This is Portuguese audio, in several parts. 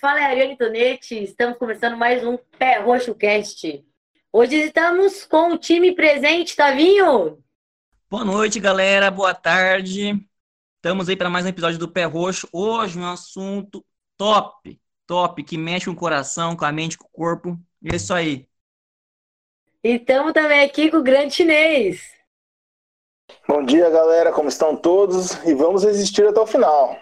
fala é Ariane Tonetti. Estamos começando mais um Pé Roxo Cast. Hoje estamos com o time presente, Tavinho. Boa noite, galera. Boa tarde. Estamos aí para mais um episódio do Pé Roxo. Hoje um assunto top, top, que mexe com o coração, com a mente, com o corpo. E é isso aí. E estamos também aqui com o grande chinês. Bom dia, galera. Como estão todos? E vamos resistir até o final.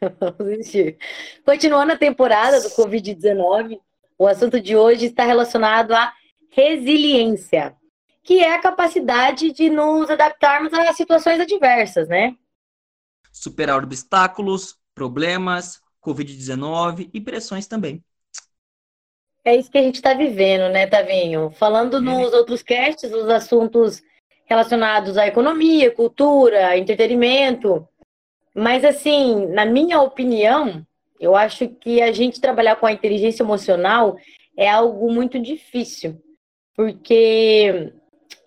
Continuando a temporada do Covid-19, o assunto de hoje está relacionado à resiliência, que é a capacidade de nos adaptarmos a situações adversas, né? superar obstáculos, problemas, Covid-19 e pressões também. É isso que a gente está vivendo, né, Tavinho? Falando é. nos outros casts, os assuntos relacionados à economia, cultura, entretenimento. Mas, assim, na minha opinião, eu acho que a gente trabalhar com a inteligência emocional é algo muito difícil. Porque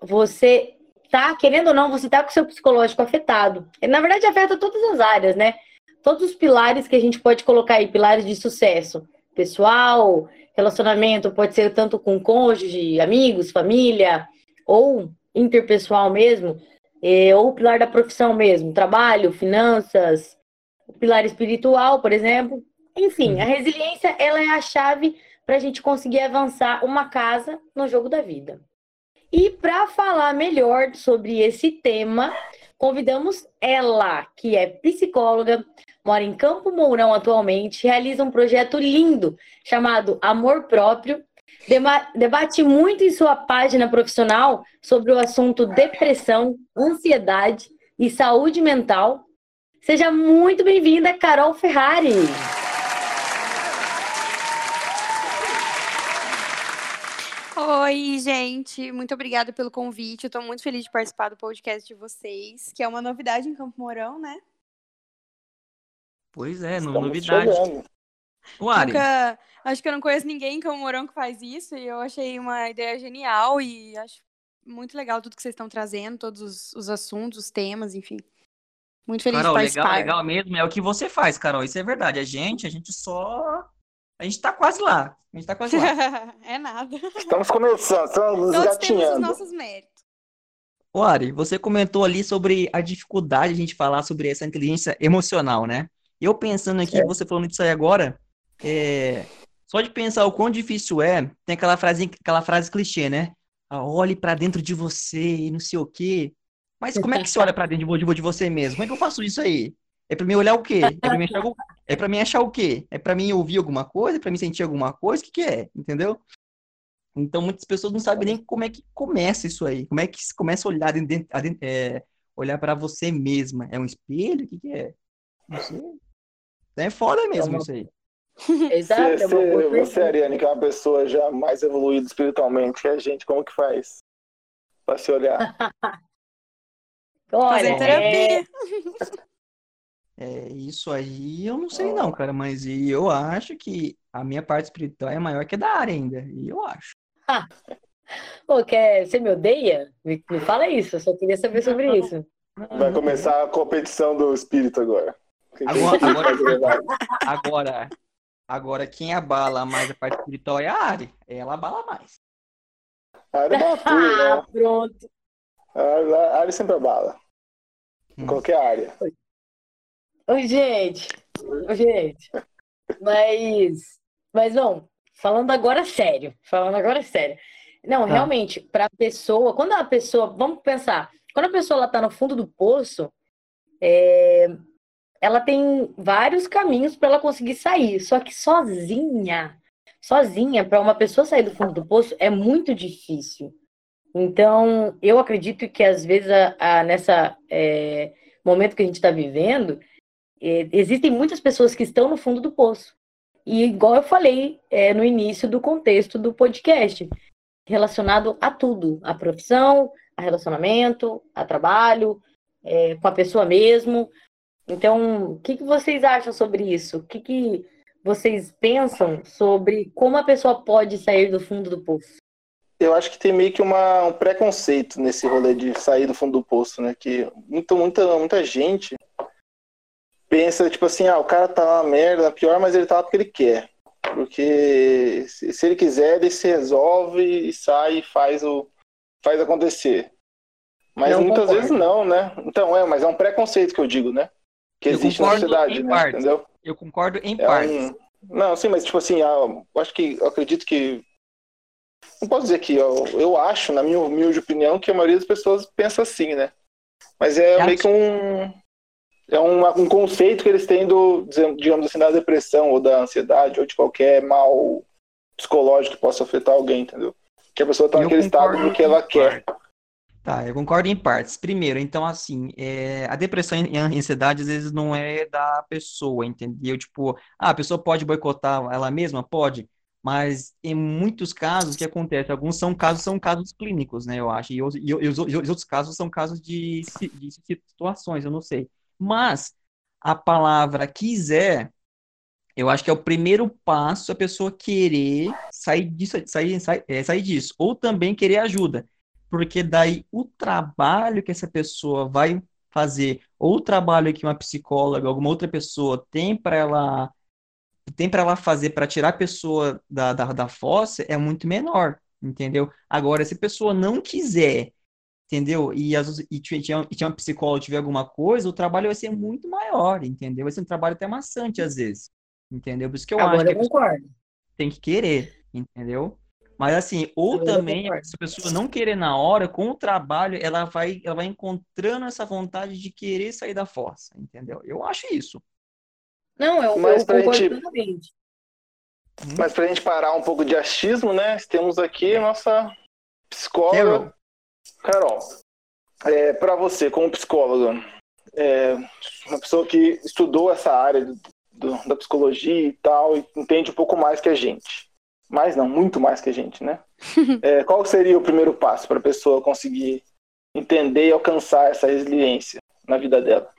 você tá, querendo ou não, você tá com o seu psicológico afetado. Na verdade, afeta todas as áreas, né? Todos os pilares que a gente pode colocar aí, pilares de sucesso. Pessoal, relacionamento, pode ser tanto com cônjuge, amigos, família, ou interpessoal mesmo, ou o pilar da profissão mesmo, trabalho, finanças, o pilar espiritual, por exemplo. Enfim, a uhum. resiliência, ela é a chave para a gente conseguir avançar uma casa no jogo da vida. E para falar melhor sobre esse tema, convidamos ela, que é psicóloga, mora em Campo Mourão atualmente, realiza um projeto lindo chamado Amor Próprio. Debate muito em sua página profissional sobre o assunto depressão, ansiedade e saúde mental. Seja muito bem-vinda, Carol Ferrari. Oi, gente, muito obrigada pelo convite. Eu tô muito feliz de participar do podcast de vocês, que é uma novidade em Campo Mourão, né? Pois é, Estamos novidade. O Ari. Nunca, acho que eu não conheço ninguém em Campo Mourão que faz isso e eu achei uma ideia genial e acho muito legal tudo que vocês estão trazendo, todos os, os assuntos, os temas, enfim. Muito feliz Carol, de participar. legal, legal mesmo. É o que você faz, Carol. Isso é verdade. A gente, a gente só a gente tá quase lá. A gente tá quase lá. é nada. Estamos começando, estamos Todos temos os nossos méritos. O Ari, você comentou ali sobre a dificuldade de a gente falar sobre essa inteligência emocional, né? Eu pensando aqui, é. você falando disso aí agora, é... só de pensar o quão difícil é, tem aquela frase, aquela frase clichê, né? Ah, olhe para dentro de você e não sei o quê. Mas como é que você olha para dentro de, de você mesmo? Como é que eu faço isso aí? É para mim olhar o quê? É para mim, achar, é pra mim achar o quê? É para mim ouvir alguma coisa? É para mim sentir alguma coisa? O que, que é? Entendeu? Então, muitas pessoas não sabem nem como é que começa isso aí. Como é que se começa a olhar, dentro, é, olhar para você mesma? É um espelho? O que, que é? Não sei. É foda mesmo é uma... isso aí. Exato. Você, é você, Ariane, que é uma pessoa já mais evoluída espiritualmente que a gente, como que faz para se olhar? Olha, Fazer terapia. É... É, isso aí eu não sei não, cara, mas eu acho que a minha parte espiritual é maior que a da área ainda, e eu acho. Ah. Pô, quer, você me odeia? Me, me fala isso, eu só queria saber sobre isso. Vai começar a competição do espírito agora. Agora, agora, agora, agora, quem abala mais a parte espiritual é a Ari. Ela abala mais. A Ari abala tudo, né? Ah, pronto. A Ari sempre abala. Em hum. qualquer área. Oi, gente. Oi, gente. Mas, mas não, falando agora sério, falando agora sério. Não, tá. realmente, para a pessoa, quando a pessoa, vamos pensar, quando a pessoa está no fundo do poço, é, ela tem vários caminhos para ela conseguir sair, só que sozinha, sozinha, para uma pessoa sair do fundo do poço é muito difícil. Então, eu acredito que às vezes, a, a nessa é, momento que a gente está vivendo, é, existem muitas pessoas que estão no fundo do poço. E igual eu falei é, no início do contexto do podcast, relacionado a tudo, a profissão, a relacionamento, a trabalho, é, com a pessoa mesmo. Então, o que, que vocês acham sobre isso? O que, que vocês pensam sobre como a pessoa pode sair do fundo do poço? Eu acho que tem meio que uma, um preconceito nesse rolê de sair do fundo do poço, né? Que muita, muita, muita gente pensa, tipo assim, ah, o cara tá na merda, pior, mas ele tá lá porque ele quer. Porque se ele quiser, ele se resolve e sai e faz, o, faz acontecer. Mas não muitas concordo. vezes não, né? Então, é, mas é um preconceito que eu digo, né? Que eu existe na sociedade, né? Entendeu? Eu concordo em é partes. Um... Não, sim, mas tipo assim, ah, eu acho que eu acredito que. Não posso dizer que eu, eu acho, na minha humilde opinião, que a maioria das pessoas pensa assim, né? Mas é, meio que um. É um, um conceito que eles têm do, digamos assim, da depressão ou da ansiedade ou de qualquer mal psicológico que possa afetar alguém, entendeu? Que a pessoa tá naquele estado do que ela quer. Tá, eu concordo em partes. Primeiro, então, assim, é, a depressão e a ansiedade às vezes não é da pessoa, entendeu? Tipo, ah, a pessoa pode boicotar ela mesma? Pode. Mas em muitos casos, que acontece? Alguns são casos, são casos clínicos, né, eu acho. E, e, e, e os, outros casos são casos de, de situações, eu não sei. Mas a palavra quiser, eu acho que é o primeiro passo a pessoa querer sair disso, sair, sair, é, sair disso. Ou também querer ajuda porque daí o trabalho que essa pessoa vai fazer, ou o trabalho que uma psicóloga, alguma outra pessoa tem para ela tem para ela fazer para tirar a pessoa da, da, da fossa é muito menor, entendeu? Agora, se a pessoa não quiser, entendeu? E, as, e, tinha, e tinha uma psicóloga tiver alguma coisa, o trabalho vai ser muito maior, entendeu? Vai ser um trabalho até maçante às vezes, entendeu? Por isso que eu Agora acho que eu concordo. tem que querer, entendeu? Mas assim, ou também, se a pessoa não querer na hora, com o trabalho, ela vai, ela vai encontrando essa vontade de querer sair da força, entendeu? Eu acho isso. Não, eu, Mas eu concordo gente... totalmente. Hum? Mas pra gente parar um pouco de achismo, né? Temos aqui a nossa psicóloga. Carol. Carol é, para você, como psicóloga, é, uma pessoa que estudou essa área do, do, da psicologia e tal, e entende um pouco mais que a gente mais não, muito mais que a gente, né? é, qual seria o primeiro passo para a pessoa conseguir entender e alcançar essa resiliência na vida dela?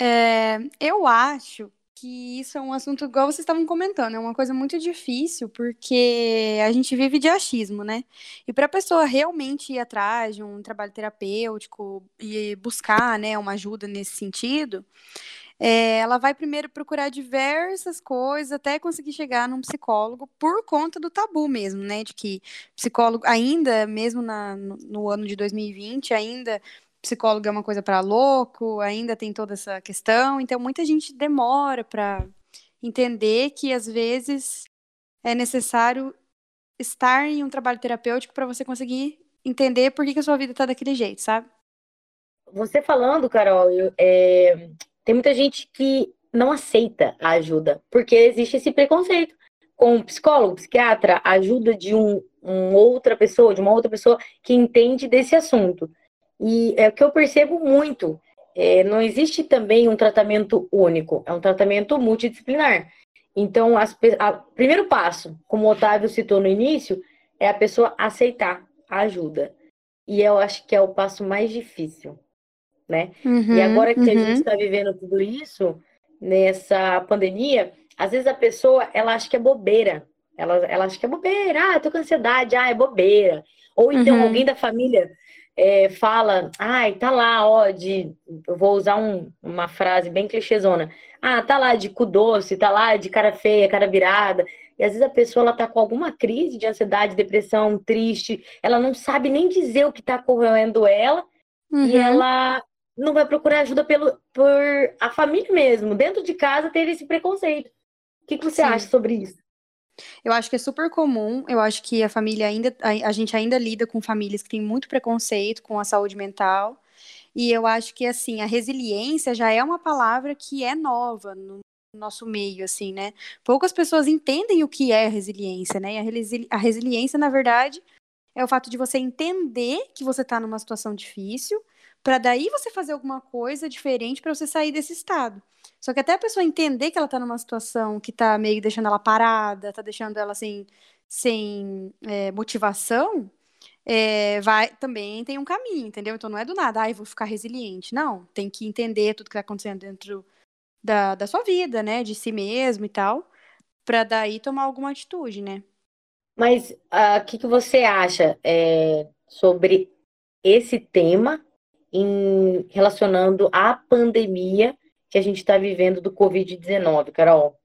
É, eu acho que isso é um assunto, igual vocês estavam comentando, é uma coisa muito difícil, porque a gente vive de achismo, né? E para a pessoa realmente ir atrás de um trabalho terapêutico e buscar né, uma ajuda nesse sentido, é, ela vai primeiro procurar diversas coisas até conseguir chegar num psicólogo por conta do tabu mesmo, né? De que psicólogo, ainda, mesmo na, no, no ano de 2020, ainda psicólogo é uma coisa para louco, ainda tem toda essa questão, então muita gente demora para entender que às vezes é necessário estar em um trabalho terapêutico para você conseguir entender por que, que a sua vida está daquele jeito, sabe? Você falando, Carol, eu, é, tem muita gente que não aceita a ajuda, porque existe esse preconceito com psicólogo, psiquiatra, ajuda de um, um, outra pessoa, de uma outra pessoa que entende desse assunto. E é o que eu percebo muito. É, não existe também um tratamento único, é um tratamento multidisciplinar. Então, as, a, primeiro passo, como o Otávio citou no início, é a pessoa aceitar a ajuda. E eu acho que é o passo mais difícil né? Uhum, e agora que uhum. a gente está vivendo tudo isso, nessa pandemia, às vezes a pessoa, ela acha que é bobeira. Ela, ela acha que é bobeira, ah, tô com ansiedade, ah, é bobeira. Ou então uhum. alguém da família é, fala, ai, tá lá, ó, de. Eu vou usar um, uma frase bem clichêzona. Ah, tá lá de cu doce, tá lá de cara feia, cara virada. E às vezes a pessoa ela tá com alguma crise de ansiedade, depressão, triste, ela não sabe nem dizer o que tá correndo ela, uhum. e ela não vai procurar ajuda pelo, por a família mesmo, dentro de casa, ter esse preconceito. O que, que você Sim. acha sobre isso? Eu acho que é super comum. Eu acho que a família ainda, a, a, gente ainda lida com famílias que têm muito preconceito com a saúde mental. E eu acho que assim a resiliência já é uma palavra que é nova no nosso meio, assim, né? Poucas pessoas entendem o que é resiliência, né? E a, resili a resiliência, na verdade, é o fato de você entender que você está numa situação difícil para daí você fazer alguma coisa diferente para você sair desse estado. Só que até a pessoa entender que ela está numa situação que está meio deixando ela parada, está deixando ela assim, sem é, motivação, é, vai também tem um caminho, entendeu? Então não é do nada, ai, ah, vou ficar resiliente. Não, tem que entender tudo que está acontecendo dentro da, da sua vida, né? De si mesmo e tal, para daí tomar alguma atitude, né? Mas o uh, ah, que, que você acha é, sobre esse tema em relacionando à pandemia que a gente está vivendo do Covid-19, Carol?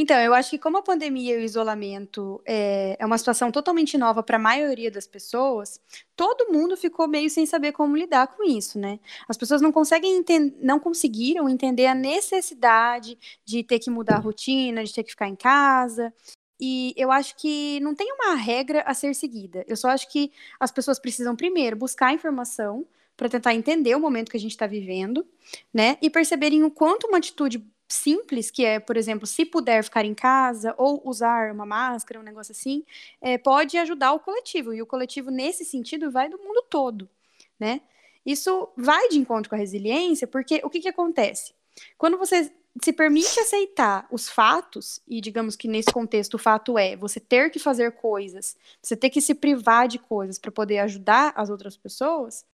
Então, eu acho que como a pandemia e o isolamento é, é uma situação totalmente nova para a maioria das pessoas, todo mundo ficou meio sem saber como lidar com isso, né? As pessoas não conseguem não conseguiram entender a necessidade de ter que mudar a rotina, de ter que ficar em casa. E eu acho que não tem uma regra a ser seguida. Eu só acho que as pessoas precisam primeiro buscar informação para tentar entender o momento que a gente está vivendo, né? E perceberem o quanto uma atitude simples, que é, por exemplo, se puder ficar em casa ou usar uma máscara, um negócio assim, é, pode ajudar o coletivo. E o coletivo, nesse sentido, vai do mundo todo, né? Isso vai de encontro com a resiliência, porque o que, que acontece? Quando você se permite aceitar os fatos, e digamos que nesse contexto o fato é você ter que fazer coisas, você ter que se privar de coisas para poder ajudar as outras pessoas,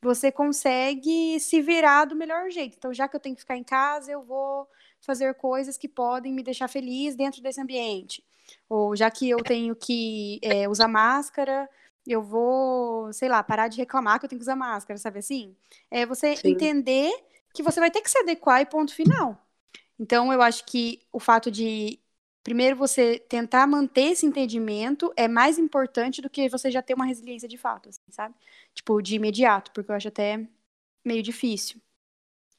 você consegue se virar do melhor jeito. Então, já que eu tenho que ficar em casa, eu vou fazer coisas que podem me deixar feliz dentro desse ambiente. Ou já que eu tenho que é, usar máscara, eu vou, sei lá, parar de reclamar que eu tenho que usar máscara, sabe assim? É você Sim. entender que você vai ter que se adequar e ponto final. Então, eu acho que o fato de, primeiro, você tentar manter esse entendimento é mais importante do que você já ter uma resiliência de fato, assim, sabe? Tipo, de imediato, porque eu acho até meio difícil.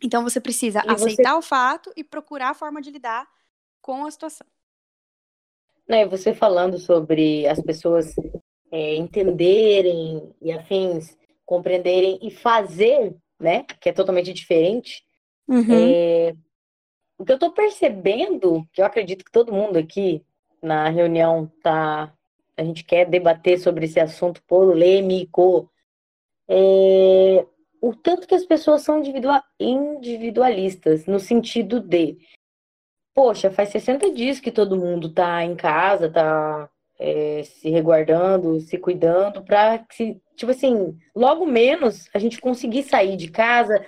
Então você precisa e aceitar você... o fato e procurar a forma de lidar com a situação. Né, você falando sobre as pessoas é, entenderem e afins, compreenderem e fazer, né? Que é totalmente diferente. Uhum. É, o que eu estou percebendo, que eu acredito que todo mundo aqui na reunião tá, a gente quer debater sobre esse assunto polêmico, é, o tanto que as pessoas são individualistas, no sentido de, poxa, faz 60 dias que todo mundo tá em casa, tá é, se reguardando, se cuidando, para que, tipo assim, logo menos a gente conseguir sair de casa,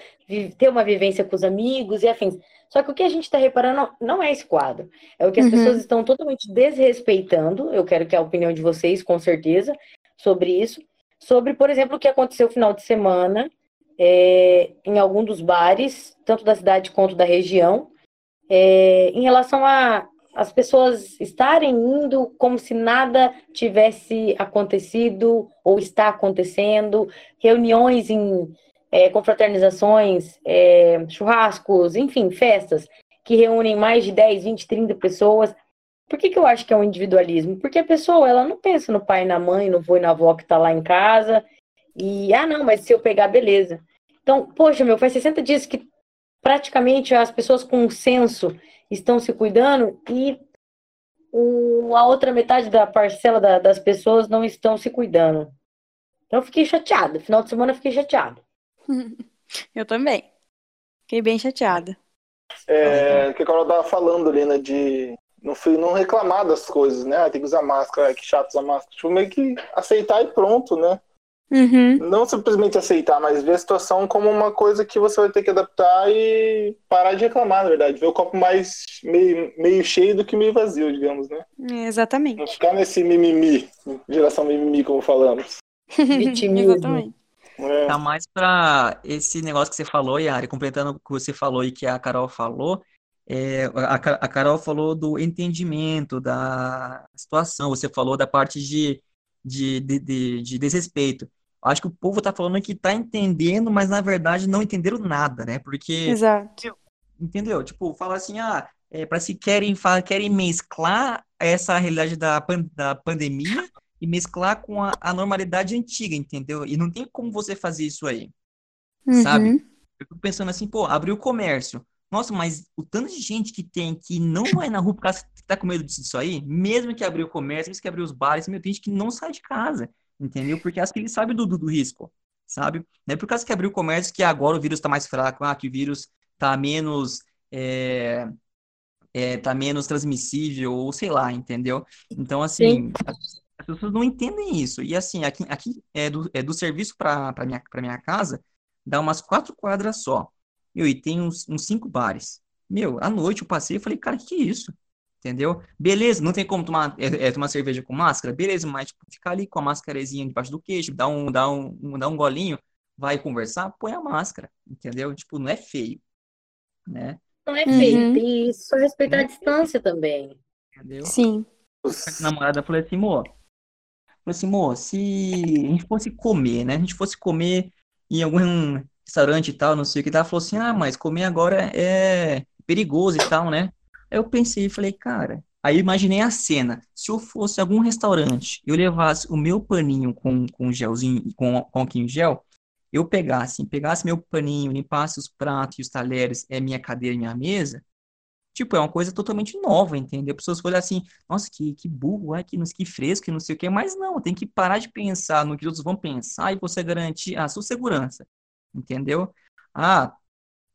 ter uma vivência com os amigos e afins. Só que o que a gente está reparando não é esse quadro. É o que as uhum. pessoas estão totalmente desrespeitando. Eu quero que a opinião de vocês, com certeza, sobre isso. Sobre, por exemplo, o que aconteceu no final de semana, é, em algum dos bares, tanto da cidade quanto da região, é, em relação a as pessoas estarem indo como se nada tivesse acontecido ou está acontecendo, reuniões em é, confraternizações, é, churrascos, enfim, festas que reúnem mais de 10, 20, 30 pessoas. Por que, que eu acho que é um individualismo? Porque a pessoa ela não pensa no pai e na mãe, no vô e na avó que está lá em casa, e, ah, não, mas se eu pegar, beleza. Então, poxa, meu, faz 60 dias que praticamente as pessoas com senso estão se cuidando e o, a outra metade da parcela da, das pessoas não estão se cuidando. Então, eu fiquei chateada. Final de semana, eu fiquei chateada. eu também. Fiquei bem chateada. É, que a Carol tava falando ali, né, de não, não reclamar das coisas, né? Ah, tem que usar máscara, que chato usar máscara. Tipo, meio que aceitar e pronto, né? Uhum. Não simplesmente aceitar, mas ver a situação como uma coisa que você vai ter que adaptar e parar de reclamar, na verdade. Ver o copo mais meio, meio cheio do que meio vazio, digamos, né? É, exatamente. Não ficar nesse mimimi, geração mimimi, como falamos. Exatamente. É. Tá mais pra esse negócio que você falou, Yari, completando o que você falou e que a Carol falou. É, a, a Carol falou do entendimento da situação, você falou da parte de, de, de, de, de desrespeito. Acho que o povo tá falando que tá entendendo, mas na verdade não entenderam nada, né? Porque. Exato. Entendeu? Tipo, fala assim, ah, é, para se querem, querem mesclar essa realidade da, da pandemia e mesclar com a, a, normalidade antiga, entendeu? E não tem como você fazer isso aí, uhum. sabe? Eu fico pensando assim, pô, abriu o comércio. Nossa, mas o tanto de gente que tem que não vai na rua por causa que tá com medo disso aí, mesmo que abriu o comércio, mesmo que abriu os bares, meu, tem gente que não sai de casa, entendeu? Porque acho que ele sabe do, do, do risco, sabe? Não é por causa que abriu o comércio que agora o vírus tá mais fraco, ah, que o vírus tá menos... É, é, tá menos transmissível, ou sei lá, entendeu? Então, assim, Sim as pessoas não entendem isso. E assim, aqui, aqui é, do, é do serviço para minha, minha casa, dá umas quatro quadras só. Meu, e tem uns, uns cinco bares. Meu, à noite eu passei e falei, cara, que, que é isso? Entendeu? Beleza, não tem como tomar, é, é, tomar cerveja com máscara? Beleza, mas tipo, ficar ali com a máscarazinha debaixo do queixo, dar um, dar um, um, dar um golinho, vai conversar, põe a máscara, entendeu? Tipo, não é feio. né? Não é feito, uhum. e só respeitar a distância também. Entendeu? Sim. A namorada falou assim, amor, falou assim, amor, se a gente fosse comer, né? A gente fosse comer em algum restaurante e tal, não sei o que, ela falou assim, ah, mas comer agora é perigoso e tal, né? Aí eu pensei e falei, cara, aí imaginei a cena. Se eu fosse algum restaurante, eu levasse o meu paninho com, com gelzinho, com, com em gel, eu pegasse, pegasse meu paninho, limpasse os pratos e os talheres, é minha cadeira e minha mesa, tipo, é uma coisa totalmente nova, entendeu? As pessoas olham assim, nossa, que, que burro, é, que, que fresco, que não sei o quê, mas não, tem que parar de pensar no que os outros vão pensar e você garantir a sua segurança, entendeu? Ah,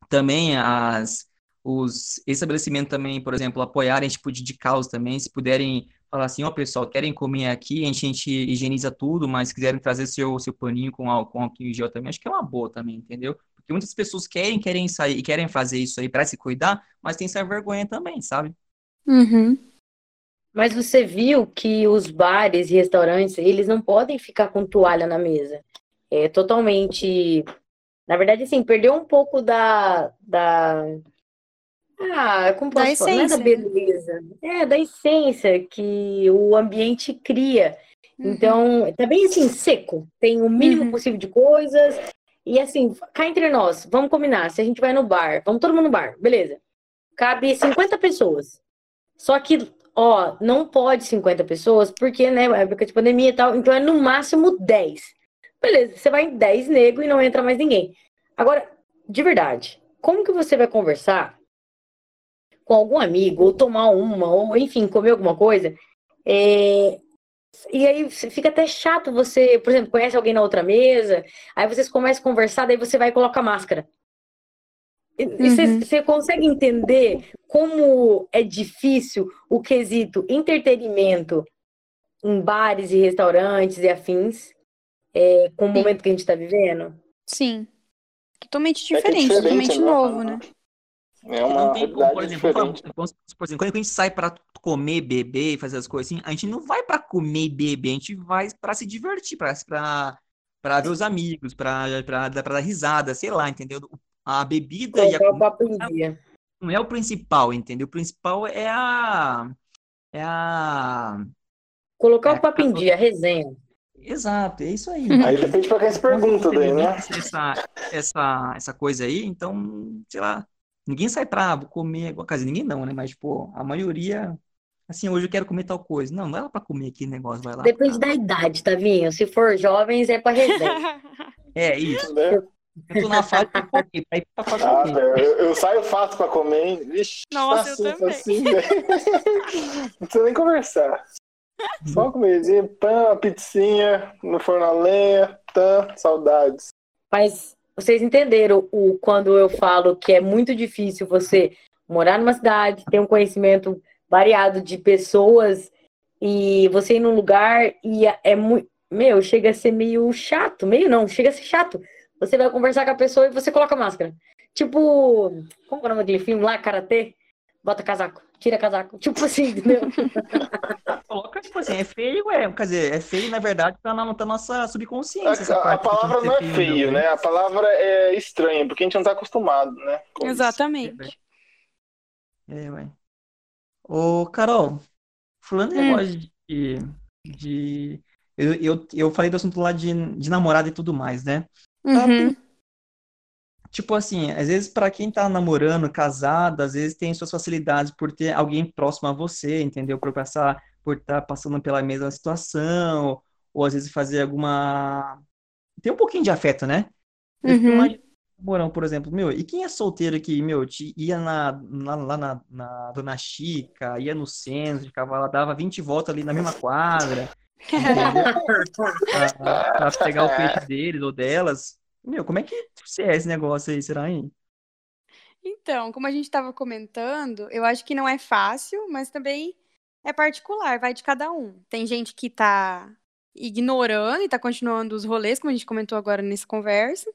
também as, os estabelecimentos também, por exemplo, apoiarem tipo de, de causa também, se puderem falar assim, ó, oh, pessoal, querem comer aqui, a gente, a gente higieniza tudo, mas se quiserem trazer seu, seu paninho com álcool, com álcool em gel também, acho que é uma boa também, entendeu? Porque muitas pessoas querem, querem sair e querem fazer isso aí para se cuidar, mas tem essa vergonha também, sabe? Uhum. Mas você viu que os bares e restaurantes, eles não podem ficar com toalha na mesa. É totalmente. Na verdade, assim, perdeu um pouco da. da... Ah, como posso da falar? Essência. É da né? beleza. É, da essência que o ambiente cria. Uhum. Então, tá bem assim, seco. Tem o mínimo uhum. possível de coisas, e assim, cá entre nós, vamos combinar. Se a gente vai no bar, vamos todo mundo no bar, beleza. Cabe 50 pessoas. Só que, ó, não pode 50 pessoas, porque, né, é época de pandemia e tal, então é no máximo 10. Beleza, você vai em 10 nego e não entra mais ninguém. Agora, de verdade, como que você vai conversar com algum amigo, ou tomar uma, ou enfim, comer alguma coisa, é, e aí fica até chato você, por exemplo, conhece alguém na outra mesa, aí vocês começam a conversar, daí você vai e coloca máscara. Uhum. você, consegue entender como é difícil o quesito entretenimento em bares e restaurantes e afins é, com o Sim. momento que a gente está vivendo? Sim. Totalmente diferente, é, é diferente totalmente novo, né? É uma não tem como, por exemplo, por exemplo, quando a gente sai para comer, beber e fazer as coisas assim, a gente não vai para comer e beber, a gente vai para se divertir, para para ver os amigos, para dar risada, sei lá, entendeu? A bebida e a comida não é o principal, entendeu? O principal é a é a colocar é o papo em dia, a resenha. Exato, é isso aí. Aí depende para quem se pergunta daí, né? Essa, essa, essa coisa aí, então, sei lá, Ninguém sai pra comer alguma coisa. Ninguém não, né? Mas, tipo, a maioria. Assim, hoje eu quero comer tal coisa. Não, não é lá pra comer aquele negócio, vai lá. Depende pra... da idade, tá vinho? Se for jovens, é pra resenha. é, isso. Né? Eu tô na fase pra comer, pra ir pra fazer ah, eu, eu, saio fácil pra comer, hein? Vixe, Nossa, eu também. Assim, não precisa nem conversar. Só comidinha, pão, pizzinha, no forno a lenha, tã, saudades. Mas vocês entenderam o quando eu falo que é muito difícil você morar numa cidade, ter um conhecimento variado de pessoas e você ir num lugar e é, é muito. Meu, chega a ser meio chato. Meio não, chega a ser chato. Você vai conversar com a pessoa e você coloca máscara. Tipo, como é o nome daquele filme lá, Karatê? Bota casaco, tira casaco. Tipo assim, entendeu? Coloca, tipo assim, é feio, é, quer dizer, é feio, na verdade, tá na, tá nossa subconsciência. A, a palavra não é feio, né? A palavra é estranha, porque a gente não tá acostumado, né? Exatamente. É, ué. Ô, Carol, falando hum. negócio de. de eu, eu, eu falei do assunto lá de, de namorada e tudo mais, né? Uhum tipo assim, às vezes para quem tá namorando, casado, às vezes tem suas facilidades por ter alguém próximo a você, entendeu? Por passar, por estar tá passando pela mesma situação, ou às vezes fazer alguma tem um pouquinho de afeto, né? Uhum. Morão, por exemplo, meu, e quem é solteiro aqui, meu, ia na, na, lá na, na Dona Chica, ia no centro, ficava lá, dava 20 voltas ali na mesma quadra, pra, pra, pegar o peixe deles ou delas. Meu, como é que é esse negócio aí, será, hein? Então, como a gente estava comentando, eu acho que não é fácil, mas também é particular, vai de cada um. Tem gente que tá ignorando e tá continuando os rolês, como a gente comentou agora nessa conversa.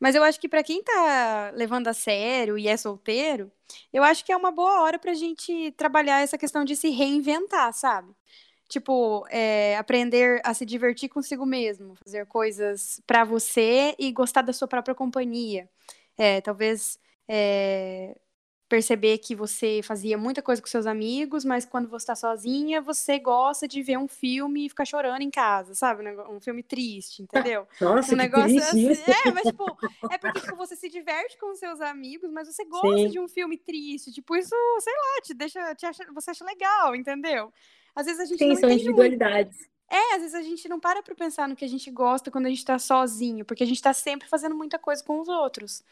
Mas eu acho que para quem tá levando a sério e é solteiro, eu acho que é uma boa hora pra gente trabalhar essa questão de se reinventar, sabe? Tipo, é, aprender a se divertir consigo mesmo, fazer coisas para você e gostar da sua própria companhia. É, talvez é, perceber que você fazia muita coisa com seus amigos, mas quando você está sozinha, você gosta de ver um filme e ficar chorando em casa, sabe? Um filme triste, entendeu? Nossa, um negócio assim. É, mas tipo, é porque tipo, você se diverte com seus amigos, mas você gosta Sim. de um filme triste. Tipo, isso, sei lá, te deixa, te acha, você acha legal, entendeu? Às vezes a gente Sim, não são individualidades. Muito. É, às vezes a gente não para pra pensar no que a gente gosta quando a gente tá sozinho, porque a gente tá sempre fazendo muita coisa com os outros,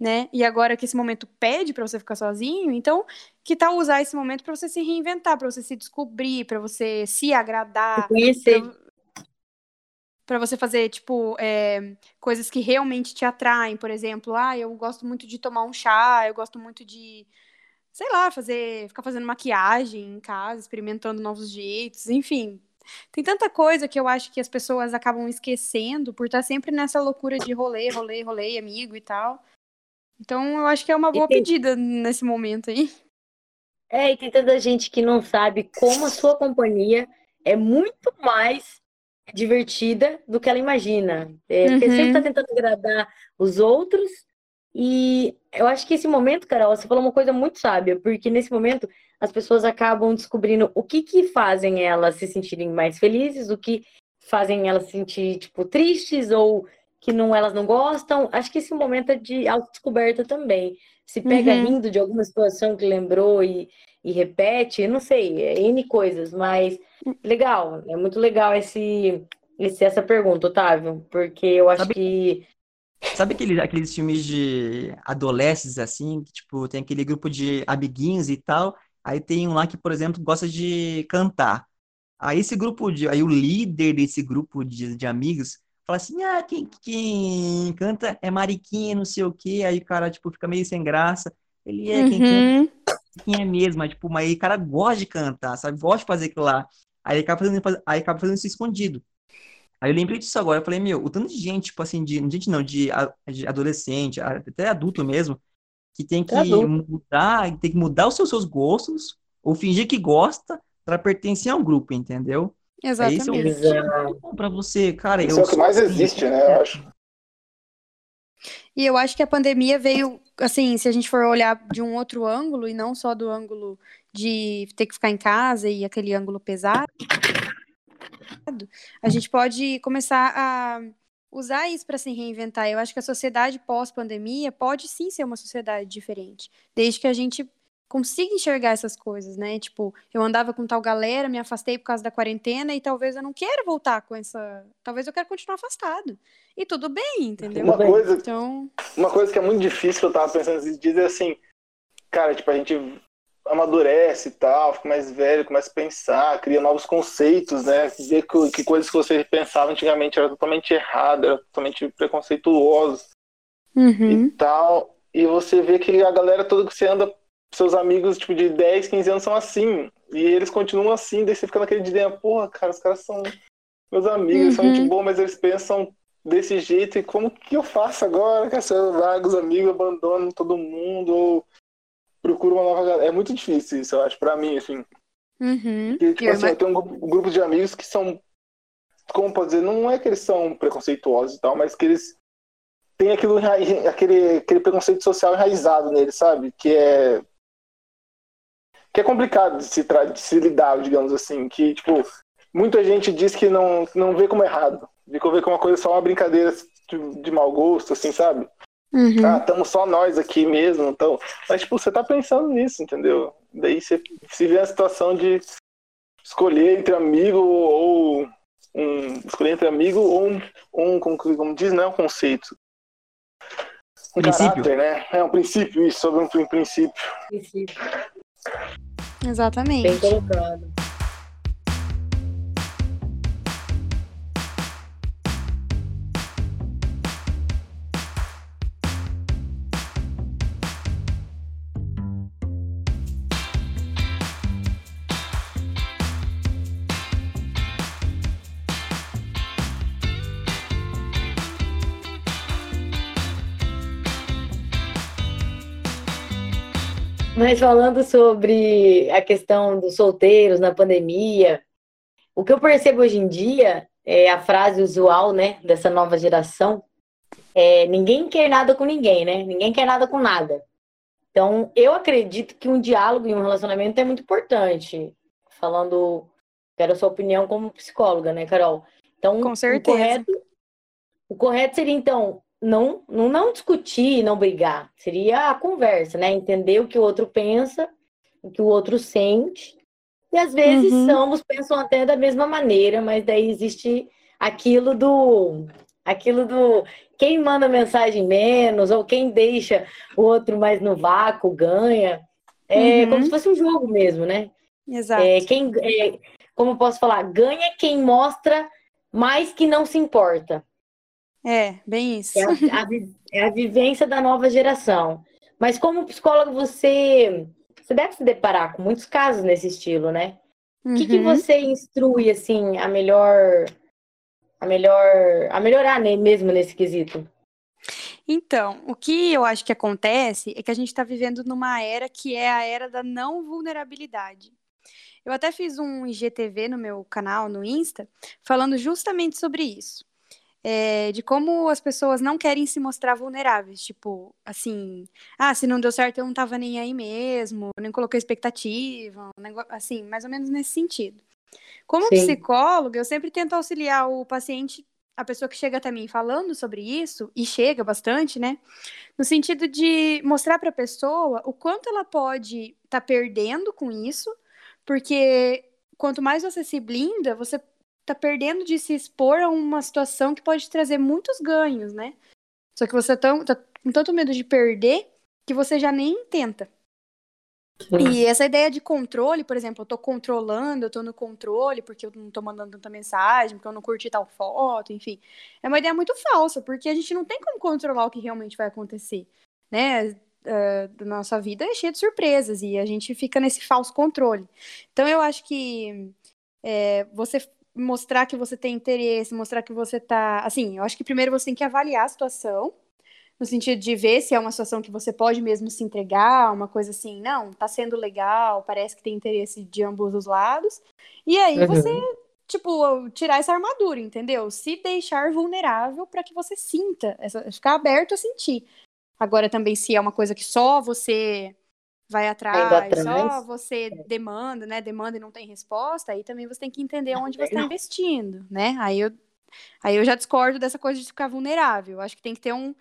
né? E agora que esse momento pede para você ficar sozinho, então que tal usar esse momento para você se reinventar, para você se descobrir, para você se agradar, conhecer. Para você fazer, tipo, é, coisas que realmente te atraem. Por exemplo, ah, eu gosto muito de tomar um chá, eu gosto muito de, sei lá, fazer, ficar fazendo maquiagem em casa, experimentando novos jeitos, enfim, tem tanta coisa que eu acho que as pessoas acabam esquecendo por estar sempre nessa loucura de rolê, rolê, rolê, amigo e tal. Então eu acho que é uma boa tem... pedida nesse momento aí. É, e tem tanta gente que não sabe como a sua companhia é muito mais divertida do que ela imagina. É, porque uhum. sempre tá tentando agradar os outros. E eu acho que esse momento, Carol, você falou uma coisa muito sábia, porque nesse momento as pessoas acabam descobrindo o que que fazem elas se sentirem mais felizes, o que fazem elas se sentir, tipo, tristes ou que não, elas não gostam. Acho que esse momento é de autodescoberta também. Se pega uhum. rindo de alguma situação que lembrou e, e repete, não sei, é N coisas, mas legal, é muito legal esse, esse essa pergunta, Otávio, porque eu acho Sabe... que Sabe aqueles, aqueles filmes de adolescentes, assim, que, tipo, tem aquele grupo de amiguinhos e tal, Aí tem um lá que, por exemplo, gosta de cantar. Aí esse grupo de, aí o líder desse grupo de, de amigos fala assim, ah, quem, quem canta é Mariquinha, não sei o quê. Aí o cara, tipo, fica meio sem graça. Ele é quem uhum. canta, quem é mesmo, mas, tipo, mas aí o cara gosta de cantar, sabe? Gosta de fazer aquilo lá. Aí acaba fazendo, aí acaba fazendo isso escondido. Aí eu lembrei disso agora, eu falei, meu, o tanto de gente, tipo assim, de, gente não, de, de adolescente, até adulto mesmo, que tem que mudar, tem que mudar os seus, seus gostos, ou fingir que gosta para pertencer a um grupo, entendeu? Exatamente. É isso é para você, cara. Isso é o que mais existe, né? Eu acho. E eu acho que a pandemia veio, assim, se a gente for olhar de um outro ângulo, e não só do ângulo de ter que ficar em casa e aquele ângulo pesado, a gente pode começar a usar isso para se reinventar. Eu acho que a sociedade pós-pandemia pode sim ser uma sociedade diferente, desde que a gente consiga enxergar essas coisas, né? Tipo, eu andava com tal galera, me afastei por causa da quarentena e talvez eu não queira voltar com essa, talvez eu quero continuar afastado. E tudo bem, entendeu? Uma coisa, então... uma coisa que é muito difícil que eu tava pensando esses dias é assim, cara, tipo, a gente amadurece e tal, fica mais velho, começa a pensar, cria novos conceitos, né? Ver que, que coisas que você pensava antigamente eram totalmente erradas, eram totalmente preconceituosas uhum. e tal. E você vê que a galera toda que você anda, seus amigos tipo de 10, 15 anos são assim. E eles continuam assim, daí você fica naquele ideia, porra, cara, os caras são meus amigos, uhum. são gente boa, mas eles pensam desse jeito, e como que eu faço agora? Que eu largo os amigos, abandono todo mundo, ou procura uma nova galera. É muito difícil isso, eu acho, pra mim, assim. Uhum. E, tipo eu assim, eu tenho um grupo de amigos que são, como pode dizer, não é que eles são preconceituosos e tal, mas que eles têm aquilo, aquele, aquele preconceito social enraizado neles, sabe? Que é que é complicado de se, de se lidar, digamos assim, que, tipo, muita gente diz que não, não vê como errado, vê como uma coisa só uma brincadeira de, de mau gosto, assim, sabe? Uhum. Ah, estamos só nós aqui mesmo. Então... Mas, tipo, você tá pensando nisso, entendeu? Daí você se vê a situação de escolher entre amigo ou um. Escolher entre amigo ou um, um como, como diz, né? Um conceito. Um princípio. caráter, né? É um princípio, isso, sobre um princípio. Princípio. Exatamente. Bem colocado. Mas falando sobre a questão dos solteiros na pandemia, o que eu percebo hoje em dia é a frase usual, né, dessa nova geração, é ninguém quer nada com ninguém, né? Ninguém quer nada com nada. Então, eu acredito que um diálogo em um relacionamento é muito importante. Falando, quero a sua opinião como psicóloga, né, Carol? Então, Com certeza. O correto, o correto seria, então, não, não, não discutir, não brigar. Seria a conversa, né? Entender o que o outro pensa, o que o outro sente. E às vezes uhum. ambos pensam até da mesma maneira, mas daí existe aquilo do aquilo do quem manda mensagem menos ou quem deixa o outro mais no vácuo ganha. É uhum. como se fosse um jogo mesmo, né? Exato. É, quem, é, como eu posso falar, ganha quem mostra mais que não se importa. É, bem isso. É a, a, é a vivência da nova geração. Mas como psicólogo, você, você deve se deparar com muitos casos nesse estilo, né? O uhum. que, que uhum. você instrui, assim, a melhor... A melhor... A melhorar né, mesmo nesse quesito? Então, o que eu acho que acontece é que a gente está vivendo numa era que é a era da não vulnerabilidade. Eu até fiz um IGTV no meu canal, no Insta, falando justamente sobre isso é, de como as pessoas não querem se mostrar vulneráveis. Tipo, assim, ah, se não deu certo, eu não tava nem aí mesmo, nem coloquei expectativa, um negócio, assim, mais ou menos nesse sentido. Como Sim. psicóloga, eu sempre tento auxiliar o paciente, a pessoa que chega até mim falando sobre isso, e chega bastante, né? No sentido de mostrar para a pessoa o quanto ela pode estar tá perdendo com isso, porque quanto mais você se blinda, você tá perdendo de se expor a uma situação que pode trazer muitos ganhos, né? Só que você tá, tá com tanto medo de perder que você já nem tenta. E essa ideia de controle, por exemplo, eu tô controlando, eu tô no controle porque eu não tô mandando tanta mensagem, porque eu não curti tal foto, enfim. É uma ideia muito falsa, porque a gente não tem como controlar o que realmente vai acontecer, né? Uh, nossa vida é cheia de surpresas e a gente fica nesse falso controle. Então eu acho que é, você mostrar que você tem interesse, mostrar que você tá. Assim, eu acho que primeiro você tem que avaliar a situação, no sentido de ver se é uma situação que você pode mesmo se entregar, uma coisa assim, não, tá sendo legal, parece que tem interesse de ambos os lados. E aí uhum. você, tipo, tirar essa armadura, entendeu? Se deixar vulnerável para que você sinta, essa, ficar aberto a sentir. Agora também, se é uma coisa que só você vai atrás, só você é. demanda, né? Demanda e não tem resposta, aí também você tem que entender onde você está investindo, né? Aí eu, aí eu já discordo dessa coisa de ficar vulnerável. Acho que tem que ter um.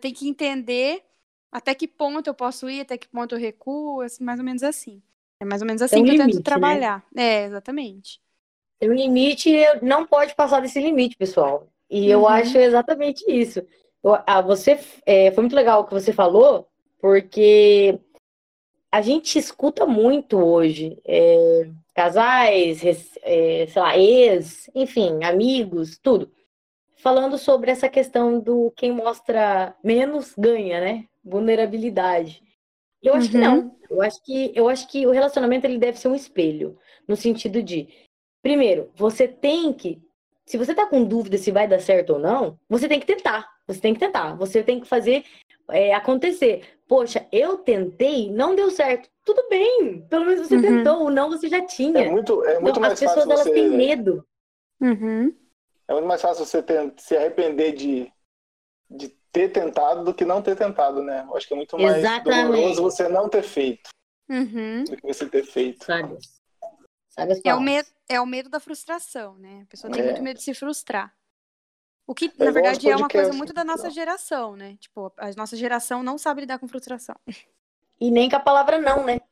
Tem que entender até que ponto eu posso ir, até que ponto eu recuo, assim, mais ou menos assim. É mais ou menos assim que limite, eu tento né? trabalhar. Né? É, exatamente. O limite não pode passar desse limite, pessoal. E uhum. eu acho exatamente isso. Eu, ah, você é, foi muito legal o que você falou, porque a gente escuta muito hoje é, casais, é, sei lá, ex, enfim, amigos, tudo, falando sobre essa questão do quem mostra menos ganha, né? Vulnerabilidade. Eu acho uhum. que não. Eu acho que, eu acho que o relacionamento ele deve ser um espelho, no sentido de, primeiro, você tem que, se você tá com dúvida se vai dar certo ou não, você tem que tentar. Você tem que tentar. Você tem que fazer é, acontecer. Poxa, eu tentei, não deu certo. Tudo bem, pelo menos você uhum. tentou, o não você já tinha. É muito, é muito então, mais As pessoas fácil você... elas têm medo. Uhum. É muito mais fácil você ter, se arrepender de, de ter tentado do que não ter tentado, né? Eu acho que é muito mais Exatamente. doloroso você não ter feito uhum. do que você ter feito. Sabe? Sabe é, o medo, é o medo da frustração, né? A pessoa tem é. muito medo de se frustrar. O que, é na verdade, é uma coisa muito da nossa geração, né? Tipo, a nossa geração não sabe lidar com frustração. E nem com a palavra não, né?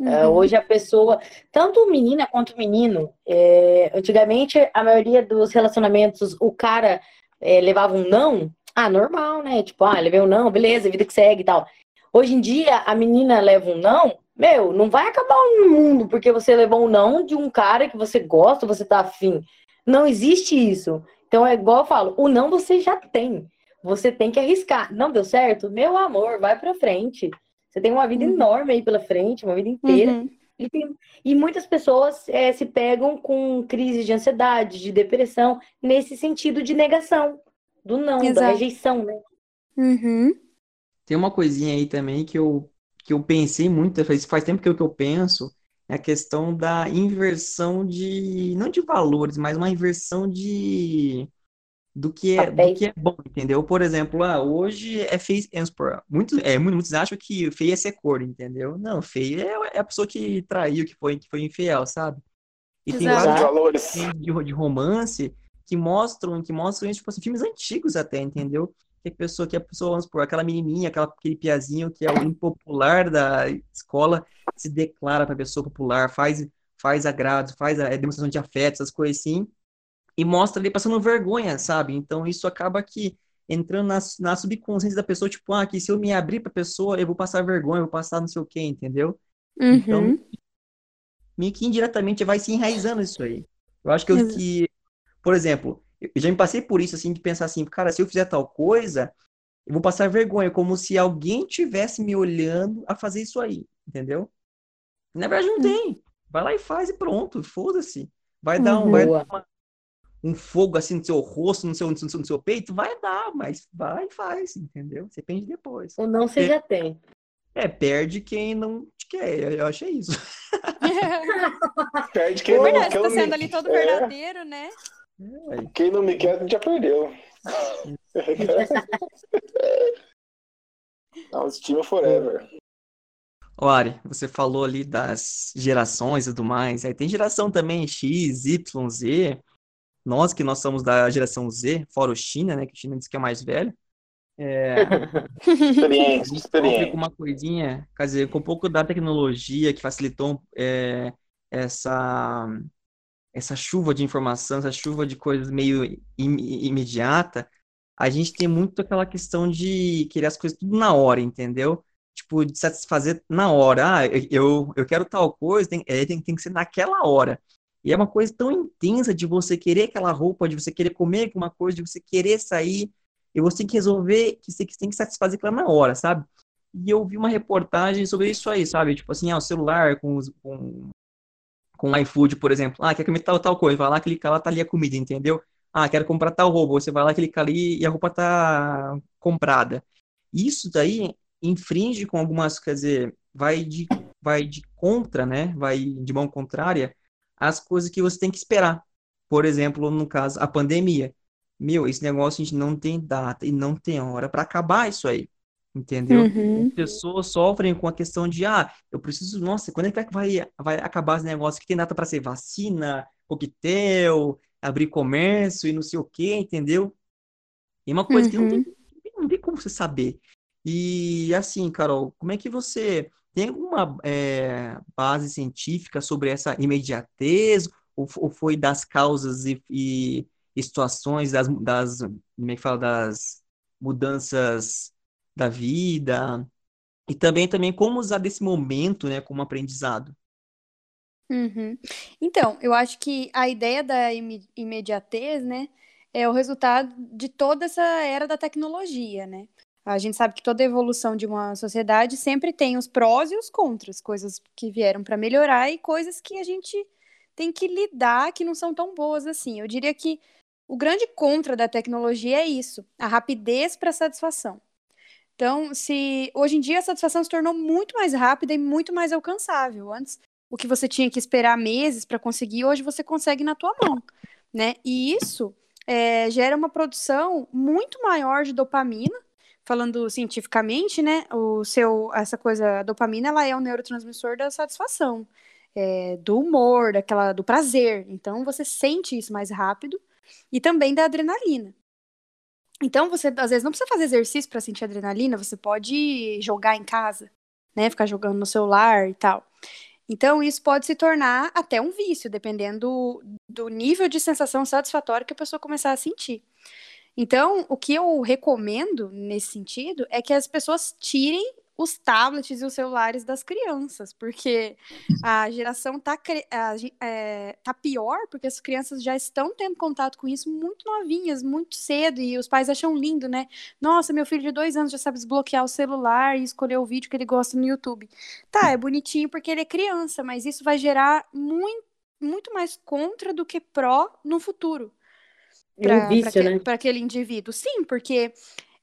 É, uhum. Hoje a pessoa, tanto menina quanto menino, é, antigamente a maioria dos relacionamentos, o cara é, levava um não, ah, normal, né? Tipo, ah, levei um não, beleza, vida que segue e tal. Hoje em dia, a menina leva um não, meu, não vai acabar o mundo porque você levou um não de um cara que você gosta, você tá afim. Não existe isso. Então é igual eu falo, o não você já tem. Você tem que arriscar. Não deu certo? Meu amor, vai para frente. Você tem uma vida uhum. enorme aí pela frente, uma vida inteira. Uhum. E, tem, e, muitas pessoas é, se pegam com crises de ansiedade, de depressão, nesse sentido de negação, do não, Exato. da rejeição, né? Uhum. Tem uma coisinha aí também que eu, que eu pensei muito, faz, faz tempo que eu, que eu penso, é a questão da inversão de, não de valores, mas uma inversão de, do que é, do que é bom, entendeu? Por exemplo, ah, hoje é feio, muitos, é, muitos acham que feio é ser cor, entendeu? Não, feio é, é a pessoa que traiu, que foi, que foi infiel, sabe? E Exato. tem vários valores de, de romance que mostram, que mostram tipo assim, filmes antigos até, entendeu? Que a pessoa, que a pessoa, vamos supor, aquela menininha, aquela, aquele piazinho que é o impopular da escola, se declara para a pessoa popular, faz, faz agrado, faz a demonstração de afeto, essas coisas assim, e mostra ali passando vergonha, sabe? Então isso acaba que entrando na, na subconsciência da pessoa, tipo, ah, que se eu me abrir pra pessoa, eu vou passar vergonha, eu vou passar não sei o quê, entendeu? Uhum. Então, meio que indiretamente vai se enraizando isso aí. Eu acho que, eu, que por exemplo, eu já me passei por isso, assim, de pensar assim, cara, se eu fizer tal coisa, eu vou passar vergonha, como se alguém tivesse me olhando a fazer isso aí, entendeu? Na verdade, não hum. tem. Vai lá e faz e pronto, foda-se. Vai dar, um, vai dar uma, um fogo assim no seu rosto, no seu, no seu, no seu peito, vai dar, mas vai e faz, entendeu? Depende depois. Ou não você já tem. É, perde quem não te quer. Eu achei isso. perde quem Pô, não quer. Você tá sendo ali todo é. verdadeiro, né? É. Quem não me quer já perdeu. Autoestima forever. O Ari, você falou ali das gerações e tudo mais. Aí tem geração também X, Y, Z. Nós que nós somos da geração Z, fora o China, né? Que o China diz que é mais velho. É... experiência, experiência. com uma coisinha, quer dizer, com um pouco da tecnologia que facilitou é, essa essa chuva de informação, essa chuva de coisas meio im imediata, a gente tem muito aquela questão de querer as coisas tudo na hora, entendeu? Tipo, de satisfazer na hora. Ah, eu, eu quero tal coisa, tem, é, tem, tem que ser naquela hora. E é uma coisa tão intensa de você querer aquela roupa, de você querer comer alguma coisa, de você querer sair, e você tem que resolver que você tem que satisfazer aquela na hora, sabe? E eu vi uma reportagem sobre isso aí, sabe? Tipo assim, ah, o celular com, com, com iFood, por exemplo. Ah, quer comer tal, tal coisa, vai lá, clicar lá, tá ali a comida, entendeu? Ah, quero comprar tal roupa, você vai lá, clica ali e a roupa tá comprada. Isso daí infringe com algumas, quer dizer, vai de, vai de contra, né? Vai de mão contrária as coisas que você tem que esperar. Por exemplo, no caso, a pandemia. Meu, esse negócio a gente não tem data e não tem hora para acabar isso aí. Entendeu? Uhum. As pessoas sofrem com a questão de, ah, eu preciso, nossa, quando é que vai, vai acabar esse negócio que tem data para ser vacina, coquetel, abrir comércio e não sei o quê, entendeu? E uma coisa uhum. que não tem, uhum. não tem como você saber. E assim, Carol, como é que você tem alguma é, base científica sobre essa imediatez? Ou, ou foi das causas e, e, e situações das, das, como é que fala, das mudanças da vida? E também, também como usar desse momento né, como aprendizado? Uhum. Então, eu acho que a ideia da imediatez, né, é o resultado de toda essa era da tecnologia, né? A gente sabe que toda evolução de uma sociedade sempre tem os prós e os contras, coisas que vieram para melhorar e coisas que a gente tem que lidar que não são tão boas assim. Eu diria que o grande contra da tecnologia é isso, a rapidez para satisfação. Então, se hoje em dia a satisfação se tornou muito mais rápida e muito mais alcançável. Antes, o que você tinha que esperar meses para conseguir, hoje você consegue na tua mão, né? E isso é, gera uma produção muito maior de dopamina, falando cientificamente, né, o seu, essa coisa, a dopamina, ela é um neurotransmissor da satisfação, é, do humor, daquela, do prazer. Então, você sente isso mais rápido e também da adrenalina. Então, você às vezes não precisa fazer exercício para sentir adrenalina, você pode jogar em casa, né, ficar jogando no celular e tal. Então, isso pode se tornar até um vício, dependendo do, do nível de sensação satisfatória que a pessoa começar a sentir. Então, o que eu recomendo nesse sentido é que as pessoas tirem os tablets e os celulares das crianças, porque a geração tá, é, tá pior, porque as crianças já estão tendo contato com isso muito novinhas, muito cedo, e os pais acham lindo, né? Nossa, meu filho de dois anos já sabe desbloquear o celular e escolher o vídeo que ele gosta no YouTube. Tá, é bonitinho porque ele é criança, mas isso vai gerar muito, muito mais contra do que pró no futuro para um né? aquele indivíduo. Sim, porque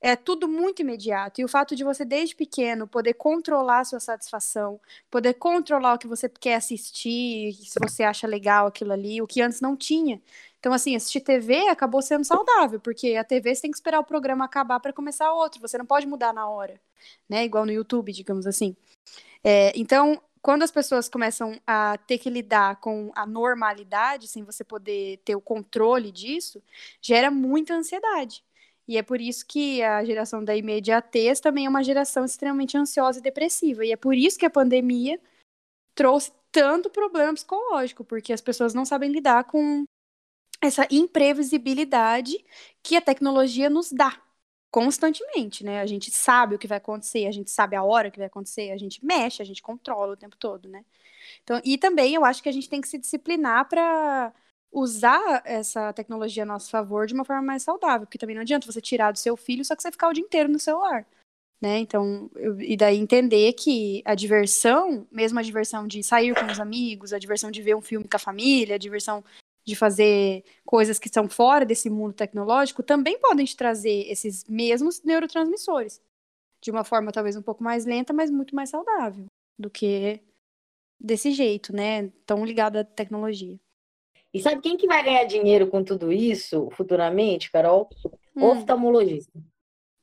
é tudo muito imediato. E o fato de você, desde pequeno, poder controlar a sua satisfação, poder controlar o que você quer assistir, se você acha legal aquilo ali, o que antes não tinha. Então, assim, assistir TV acabou sendo saudável, porque a TV você tem que esperar o programa acabar para começar outro, você não pode mudar na hora, né? Igual no YouTube, digamos assim. É, então, quando as pessoas começam a ter que lidar com a normalidade, sem você poder ter o controle disso, gera muita ansiedade. E é por isso que a geração da imediatez também é uma geração extremamente ansiosa e depressiva. E é por isso que a pandemia trouxe tanto problema psicológico, porque as pessoas não sabem lidar com essa imprevisibilidade que a tecnologia nos dá constantemente, né? A gente sabe o que vai acontecer, a gente sabe a hora que vai acontecer, a gente mexe, a gente controla o tempo todo, né? Então, e também eu acho que a gente tem que se disciplinar para usar essa tecnologia a nosso favor de uma forma mais saudável, porque também não adianta você tirar do seu filho só que você ficar o dia inteiro no celular, né? Então, eu, e daí entender que a diversão, mesmo a diversão de sair com os amigos, a diversão de ver um filme com a família, a diversão de fazer coisas que são fora desse mundo tecnológico, também podem te trazer esses mesmos neurotransmissores. De uma forma talvez um pouco mais lenta, mas muito mais saudável do que desse jeito, né? Tão ligado à tecnologia. E sabe quem que vai ganhar dinheiro com tudo isso futuramente, Carol? Hum. Oftalmologista.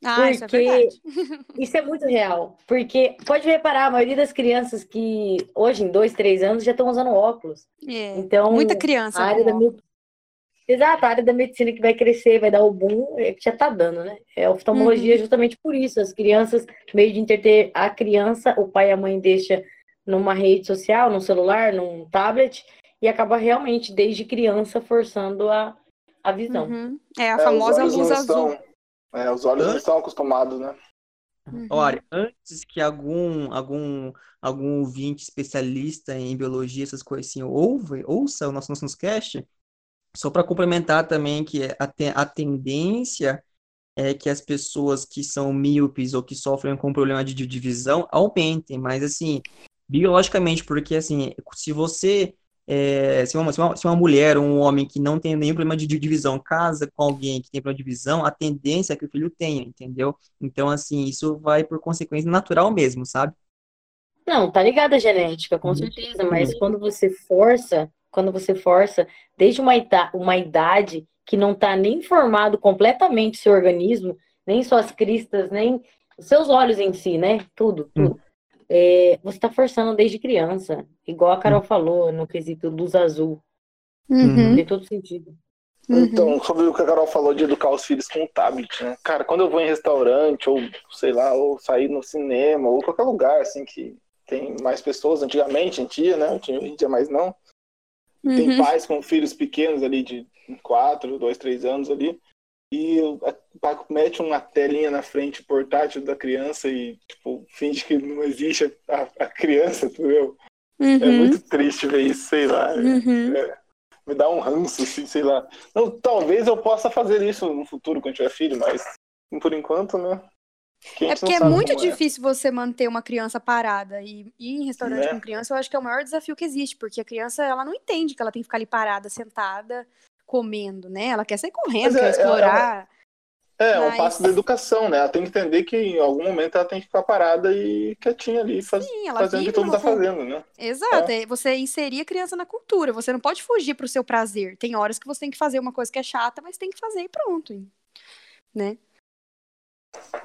Ah, porque isso é verdade. isso é muito real. Porque pode reparar, a maioria das crianças que hoje, em dois, três anos, já estão usando óculos. É, então, muita criança. A área da. Exato, a área da medicina que vai crescer, vai dar o boom, é que já está dando, né? É oftalmologia uhum. justamente por isso. As crianças, meio de entreter a criança, o pai e a mãe deixa numa rede social, num celular, num tablet, e acaba realmente, desde criança, forçando a, a visão. Uhum. É a famosa é, luz azul. É, os olhos não estão acostumados, né? Uhum. Olha, antes que algum algum algum ouvinte especialista em biologia, essas coisas assim, ouve, ouça o nosso nosso cast, só para complementar também que a, a tendência é que as pessoas que são míopes ou que sofrem com problema de divisão aumentem, mas assim, biologicamente, porque assim, se você é, se, uma, se, uma, se, uma, mulher ou um homem que não tem nenhum problema de divisão casa com alguém que tem problema de divisão, a tendência é que o filho tenha, entendeu? Então, assim, isso vai por consequência natural mesmo, sabe? Não, tá ligada a genética, com uhum. certeza, mas quando você força, quando você força, desde uma, idade, uma idade que não tá nem formado completamente seu organismo, nem suas cristas, nem seus olhos em si, né? Tudo, tudo. É, você está forçando desde criança, igual a Carol uhum. falou no quesito luz azul. Uhum. Tem todo sentido. Uhum. Então, sobre o que a Carol falou de educar os filhos com tablet, né? Cara, quando eu vou em restaurante, ou sei lá, ou sair no cinema, ou qualquer lugar, assim, que tem mais pessoas, antigamente, em dia, né? Hoje em dia mais não. Tem uhum. pais com filhos pequenos ali de 4, 2, 3 anos ali e o Paco mete uma telinha na frente portátil da criança e, tipo, finge que não existe a, a criança, entendeu? É uhum. É muito triste ver isso, sei lá. Uhum. É, me dá um ranço, assim, sei lá. Não, talvez eu possa fazer isso no futuro quando tiver filho, mas por enquanto, né? É porque é muito é. difícil você manter uma criança parada e ir em restaurante é. com criança, eu acho que é o maior desafio que existe, porque a criança ela não entende que ela tem que ficar ali parada, sentada, comendo, né? Ela quer sair correndo, quer é, explorar. É, é, mas... um passo da educação, né? Ela tem que entender que em algum momento ela tem que ficar parada e quietinha ali, faz... Sim, fazendo o que todo mundo tá fazendo, né? Exato, é. é. você inserir a criança na cultura. Você não pode fugir pro seu prazer. Tem horas que você tem que fazer uma coisa que é chata, mas tem que fazer e pronto. Né?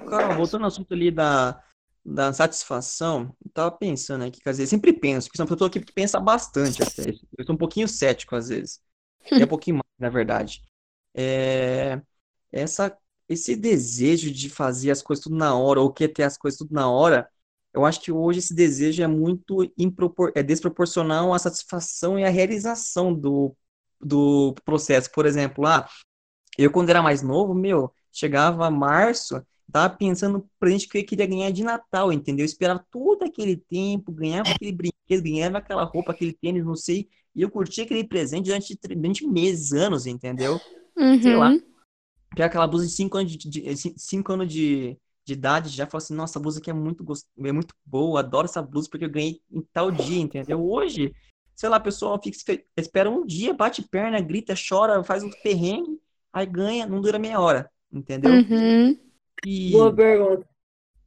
Cara, voltando ao assunto ali da, da satisfação, eu tava pensando aqui, quer dizer, sempre penso, porque sou uma pessoa que pensa bastante até. Eu sou um pouquinho cético às vezes. É um pouquinho na verdade. É, essa, esse desejo de fazer as coisas tudo na hora, ou quer ter as coisas tudo na hora, eu acho que hoje esse desejo é muito é desproporcional à satisfação e à realização do, do processo. Por exemplo, lá, ah, eu quando era mais novo, meu, chegava março, tava pensando no presente que eu queria ganhar de Natal, entendeu? Eu esperava todo aquele tempo, ganhava aquele brinquedo, ganhava aquela roupa, aquele tênis, não sei, e eu curti aquele presente durante, durante meses, anos, entendeu? Uhum. Sei lá. Pegar aquela blusa de 5 anos de, de, cinco anos de, de idade, já falo assim, nossa, a blusa aqui é muito, gost... é muito boa, adoro essa blusa porque eu ganhei em tal dia, entendeu? Hoje, sei lá, a pessoa fica, espera um dia, bate perna, grita, chora, faz um perrengue, aí ganha, não dura meia hora, entendeu? Uhum. E... Boa pergunta.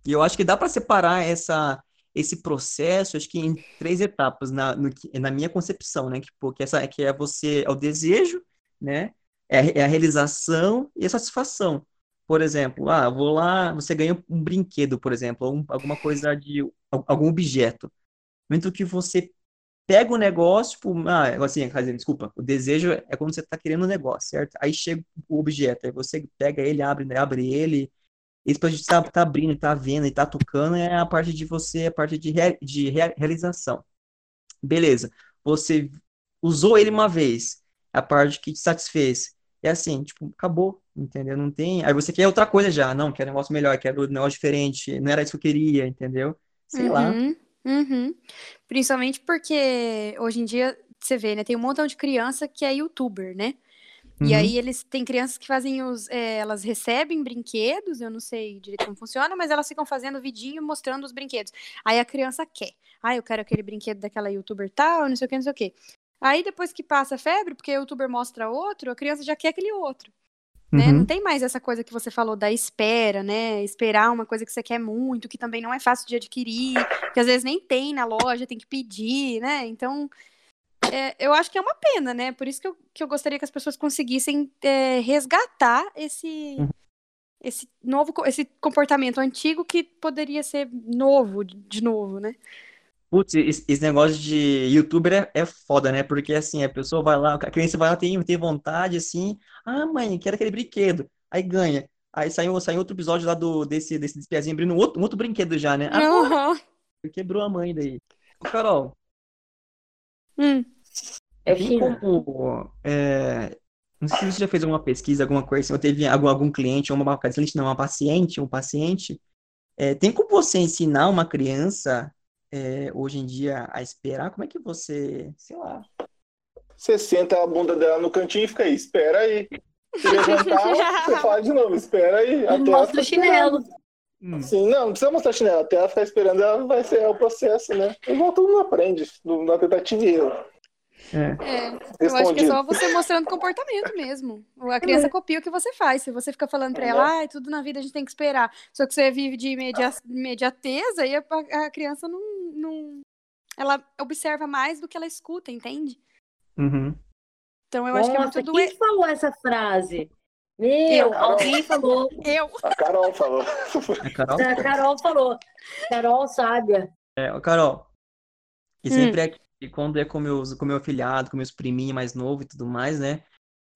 E eu acho que dá para separar essa esse processo, acho que em três etapas na, no, na minha concepção, né? Que, porque essa que é você, é o desejo, né? É, é a realização e a satisfação. Por exemplo, ah, vou lá, você ganha um brinquedo, por exemplo, um, alguma coisa de algum objeto. No momento que você pega o negócio, tipo, ah, assim, desculpa, o desejo é quando você está querendo um negócio, certo? Aí chega o objeto, aí você pega ele, abre, né, abre ele, isso pra gente tá, tá abrindo, tá vendo e tá tocando é a parte de você, a parte de, rea, de rea, realização. Beleza. Você usou ele uma vez, a parte que te satisfez. É assim, tipo, acabou, entendeu? Não tem. Aí você quer outra coisa já. Não, quer um negócio melhor, quer um negócio diferente. Não era isso que eu queria, entendeu? Sei uhum, lá. Uhum. Principalmente porque hoje em dia, você vê, né? Tem um montão de criança que é youtuber, né? Uhum. E aí eles têm crianças que fazem os. É, elas recebem brinquedos, eu não sei direito como funciona, mas elas ficam fazendo vidinho mostrando os brinquedos. Aí a criança quer. Ah, eu quero aquele brinquedo daquela youtuber tal, não sei o que, não sei o que. Aí depois que passa a febre, porque o youtuber mostra outro, a criança já quer aquele outro. Né? Uhum. Não tem mais essa coisa que você falou da espera, né? Esperar uma coisa que você quer muito, que também não é fácil de adquirir, que às vezes nem tem na loja, tem que pedir, né? Então, é, eu acho que é uma pena, né? Por isso que eu, que eu gostaria que as pessoas conseguissem é, resgatar esse, uhum. esse novo esse comportamento antigo que poderia ser novo, de novo, né? Putz, esse, negócio de youtuber é, é foda, né? Porque assim, a pessoa vai lá, a criança vai lá, tem, tem vontade, assim, ah, mãe, quero aquele brinquedo. Aí ganha. Aí saiu, saiu outro episódio lá do, desse, desse despiazinho abrindo um outro, um outro brinquedo já, né? Ah, uhum. quebrou a mãe daí. Ô, Carol. Hum. É como. É, não sei se você já fez alguma pesquisa, alguma coisa, se assim, teve algum, algum cliente, ou uma cliente, não, uma paciente, um paciente. É, tem como você ensinar uma criança é, hoje em dia a esperar? Como é que você, sei lá. Você senta a bunda dela no cantinho e fica aí, espera aí. Se levantar, você fala de novo, espera aí. Até Mostra o chinelo. Hum. Sim, não, não precisa mostrar chinelo. Até ela ficar esperando, ela vai ser o processo, né? Igual todo mundo aprende, na tentativa e erro. É. é. eu acho que é só você mostrando comportamento mesmo. A criança é. copia o que você faz. Se você fica falando pra ela, ah, tudo na vida a gente tem que esperar. Só que você vive de imediateza e a, a criança não, não. Ela observa mais do que ela escuta, entende? Uhum. Então eu Nossa, acho que é muito doente. Quem falou essa frase? Meu, eu. alguém falou. Eu. A Carol falou. A Carol? A Carol falou. Carol sábia. É, Carol. E sempre hum. é e quando é com, meus, com meu afilhado, com meus priminhos mais novos e tudo mais, né?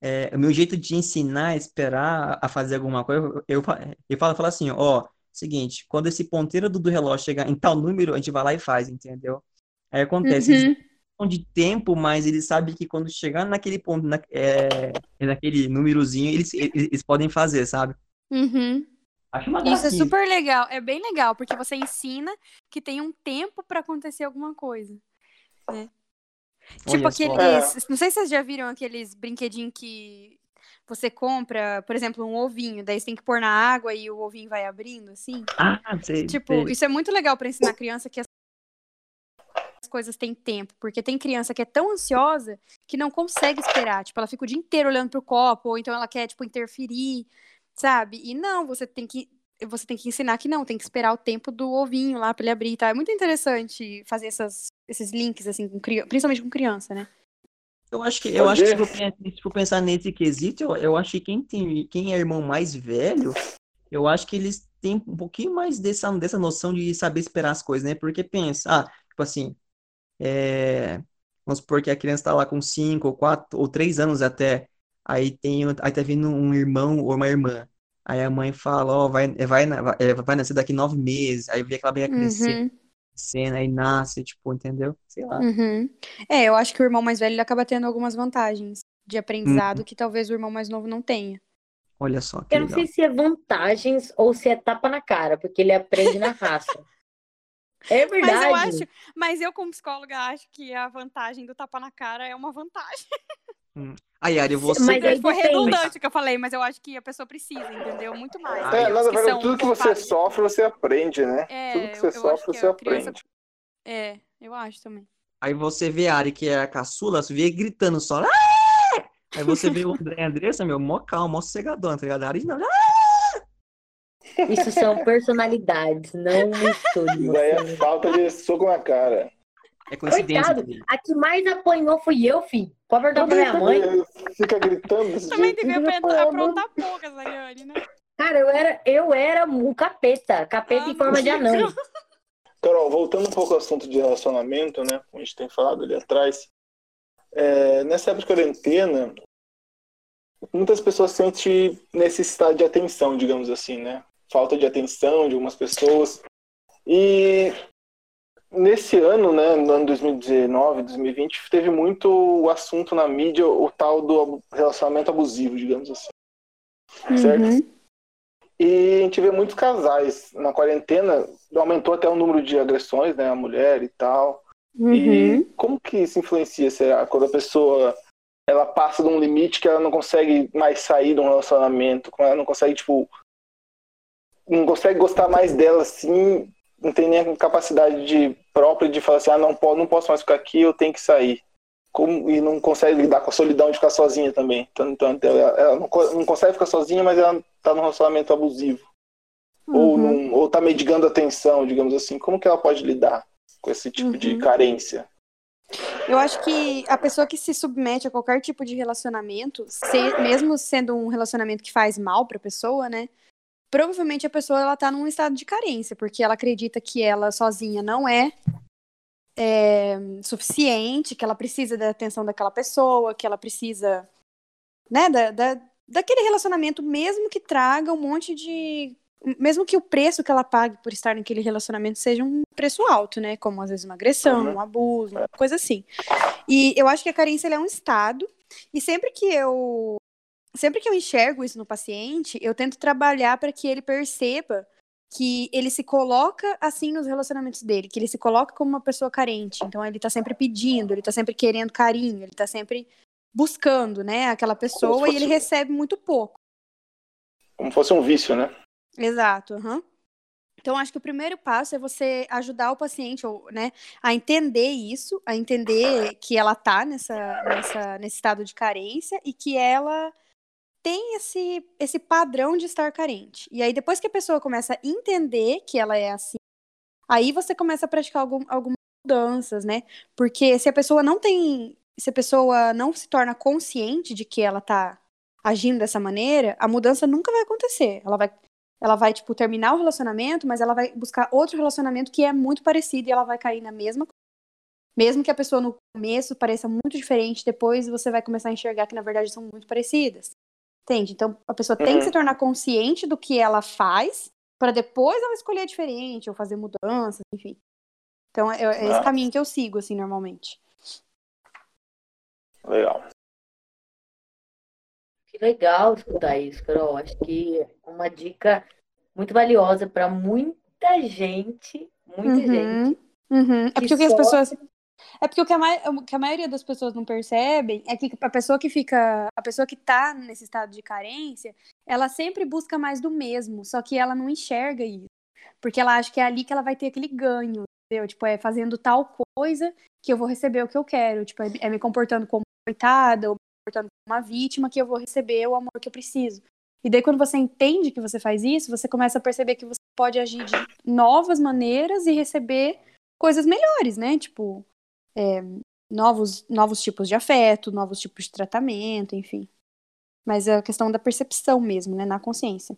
É, o meu jeito de ensinar, esperar a fazer alguma coisa, eu, eu, eu falo, falo assim, ó, seguinte, quando esse ponteiro do, do relógio chegar em tal número, a gente vai lá e faz, entendeu? Aí acontece, uhum. eles de tempo, mas eles sabem que quando chegar naquele ponto, na, é, naquele númerozinho, eles, eles, eles podem fazer, sabe? Uhum. Acho uma Isso é super legal, é bem legal, porque você ensina que tem um tempo para acontecer alguma coisa. Né? Tipo aqueles. É. Não sei se vocês já viram aqueles brinquedinhos que você compra, por exemplo, um ovinho, daí você tem que pôr na água e o ovinho vai abrindo, assim. Ah, sei. Tipo, sei. isso é muito legal para ensinar a criança que as coisas têm tempo, porque tem criança que é tão ansiosa que não consegue esperar. Tipo, ela fica o dia inteiro olhando pro copo, ou então ela quer, tipo, interferir, sabe? E não, você tem que você tem que ensinar que não, tem que esperar o tempo do ovinho lá para ele abrir, tá? É muito interessante fazer essas, esses links, assim, com, principalmente com criança, né? Eu acho que, eu acho que se for, se for pensar nesse quesito, eu, eu acho que quem, tem, quem é irmão mais velho, eu acho que eles têm um pouquinho mais dessa, dessa noção de saber esperar as coisas, né? Porque pensa, ah, tipo assim, é, vamos supor que a criança tá lá com 5 ou 4 ou 3 anos até, aí tem, aí tá vindo um irmão ou uma irmã. Aí a mãe fala, ó, oh, vai, vai, vai, é, vai nascer daqui nove meses. Aí vê que ela vai crescer, uhum. crescendo, aí nasce, tipo, entendeu? Sei lá. Uhum. É, eu acho que o irmão mais velho acaba tendo algumas vantagens de aprendizado uhum. que talvez o irmão mais novo não tenha. Olha só. eu não sei se é vantagens ou se é tapa na cara, porque ele aprende na raça. É verdade. Mas eu acho, mas eu como psicóloga acho que a vantagem do tapa na cara é uma vantagem. Hum. Aí, Ari, você. Mas aí foi redundante o que eu falei, mas eu acho que a pessoa precisa, entendeu? Muito mais. É, na verdade, tudo que você sofre, você aprende, né? É, tudo que você sofre, você criança... aprende. É, eu acho também. Aí você vê a Ari, que é a caçula, você vê gritando só. Ah! Aí você vê o André e a Andressa, meu, mó calmo, mó sossegadão, tá ligado? A Ari não. Ah! Isso são personalidades, não estudos. Isso aí é falta de soco na cara. É coincidência. Coitado, a que mais apanhou fui eu, filho. Pode perguntar pra minha mãe. Fica gritando Também Fica aprontar, poucas, Ariane, né? Cara, eu era, eu era um capeta. Capeta Ah, em forma de não. anão. Carol, voltando um pouco ao assunto de relacionamento, né? Como a gente tem falado ali atrás. é, nessa época de quarentena, muitas pessoas sentem necessidade de atenção, digamos assim, né? Falta de atenção de algumas pessoas. E nesse ano, né, no ano 2019, 2020, teve muito o assunto na mídia, o tal do relacionamento abusivo, digamos assim. Certo? Uhum. E a gente vê muitos casais na quarentena, aumentou até o número de agressões, né, a mulher e tal. Uhum. E como que isso influencia, será? Quando a pessoa ela passa de um limite que ela não consegue mais sair de um relacionamento, ela não consegue, tipo, não consegue gostar mais dela assim, não tem nem a capacidade de, própria de falar assim, ah, não, posso, não posso mais ficar aqui, eu tenho que sair. Como, e não consegue lidar com a solidão de ficar sozinha também. Então, então ela, ela não, não consegue ficar sozinha, mas ela tá num relacionamento abusivo. Ou, Uhum. num, ou tá mendigando atenção, digamos assim. Como que ela pode lidar com esse tipo de Uhum. carência? Eu acho que a pessoa que se submete a qualquer tipo de relacionamento, se- mesmo sendo um relacionamento que faz mal pra pessoa, né? Provavelmente a pessoa ela tá num estado de carência, porque ela acredita que ela sozinha não é, é, suficiente, que ela precisa da atenção daquela pessoa, que ela precisa, né, da, da, daquele relacionamento, mesmo que traga um monte de. Mesmo que o preço que ela pague por estar naquele relacionamento seja um preço alto, né? Como às vezes uma agressão, Uhum. um abuso, uma coisa assim. E eu acho que a carência ela é um estado. E sempre que eu sempre que eu enxergo isso no paciente, eu tento trabalhar para que ele perceba que ele se coloca assim nos relacionamentos dele, que ele se coloca como uma pessoa carente. Então ele tá sempre pedindo, ele tá sempre querendo carinho, ele tá sempre buscando, né, aquela pessoa e ele recebe muito pouco. Como fosse um vício, né? Exato, aham. Então, acho que o primeiro passo é você ajudar o paciente, ou, né, a entender isso, a entender que ela tá nessa, nessa, nesse estado de carência e que ela tem esse, esse padrão de estar carente. E aí, depois que a pessoa começa a entender que ela é assim, aí você começa a praticar algum, algumas mudanças, né? Porque se a pessoa não tem. Se a pessoa não se torna consciente de que ela tá agindo dessa maneira, a mudança nunca vai acontecer. Ela vai ela vai, tipo, terminar o relacionamento, mas ela vai buscar outro relacionamento que é muito parecido e ela vai cair na mesma coisa. Mesmo que a pessoa no começo pareça muito diferente, depois você vai começar a enxergar que na verdade são muito parecidas. Entende? Então a pessoa tem Uhum. que se tornar consciente do que ela faz para depois ela escolher diferente ou fazer mudanças, enfim. Então é, é esse caminho que eu sigo, assim, normalmente. Legal. Que legal escutar isso, Carol. Acho que é uma dica muito valiosa para muita gente, muita gente. Uhum. É que porque o que as sofre. pessoas. É porque o que a, o que a maioria das pessoas não percebem é que a pessoa que fica. A pessoa que tá nesse estado de carência, ela sempre busca mais do mesmo, só que ela não enxerga isso. Porque ela acha que é ali que ela vai ter aquele ganho, entendeu? Tipo, é fazendo tal coisa que eu vou receber o que eu quero. Tipo, é, é me comportando como coitada, ou me comportando como uma vítima que eu vou receber o amor que eu preciso. E daí, quando você entende que você faz isso, você começa a perceber que você pode agir de novas maneiras e receber coisas melhores, né? Tipo, é, novos, novos tipos de afeto, novos tipos de tratamento, enfim. Mas é a questão da percepção mesmo, né? Na consciência.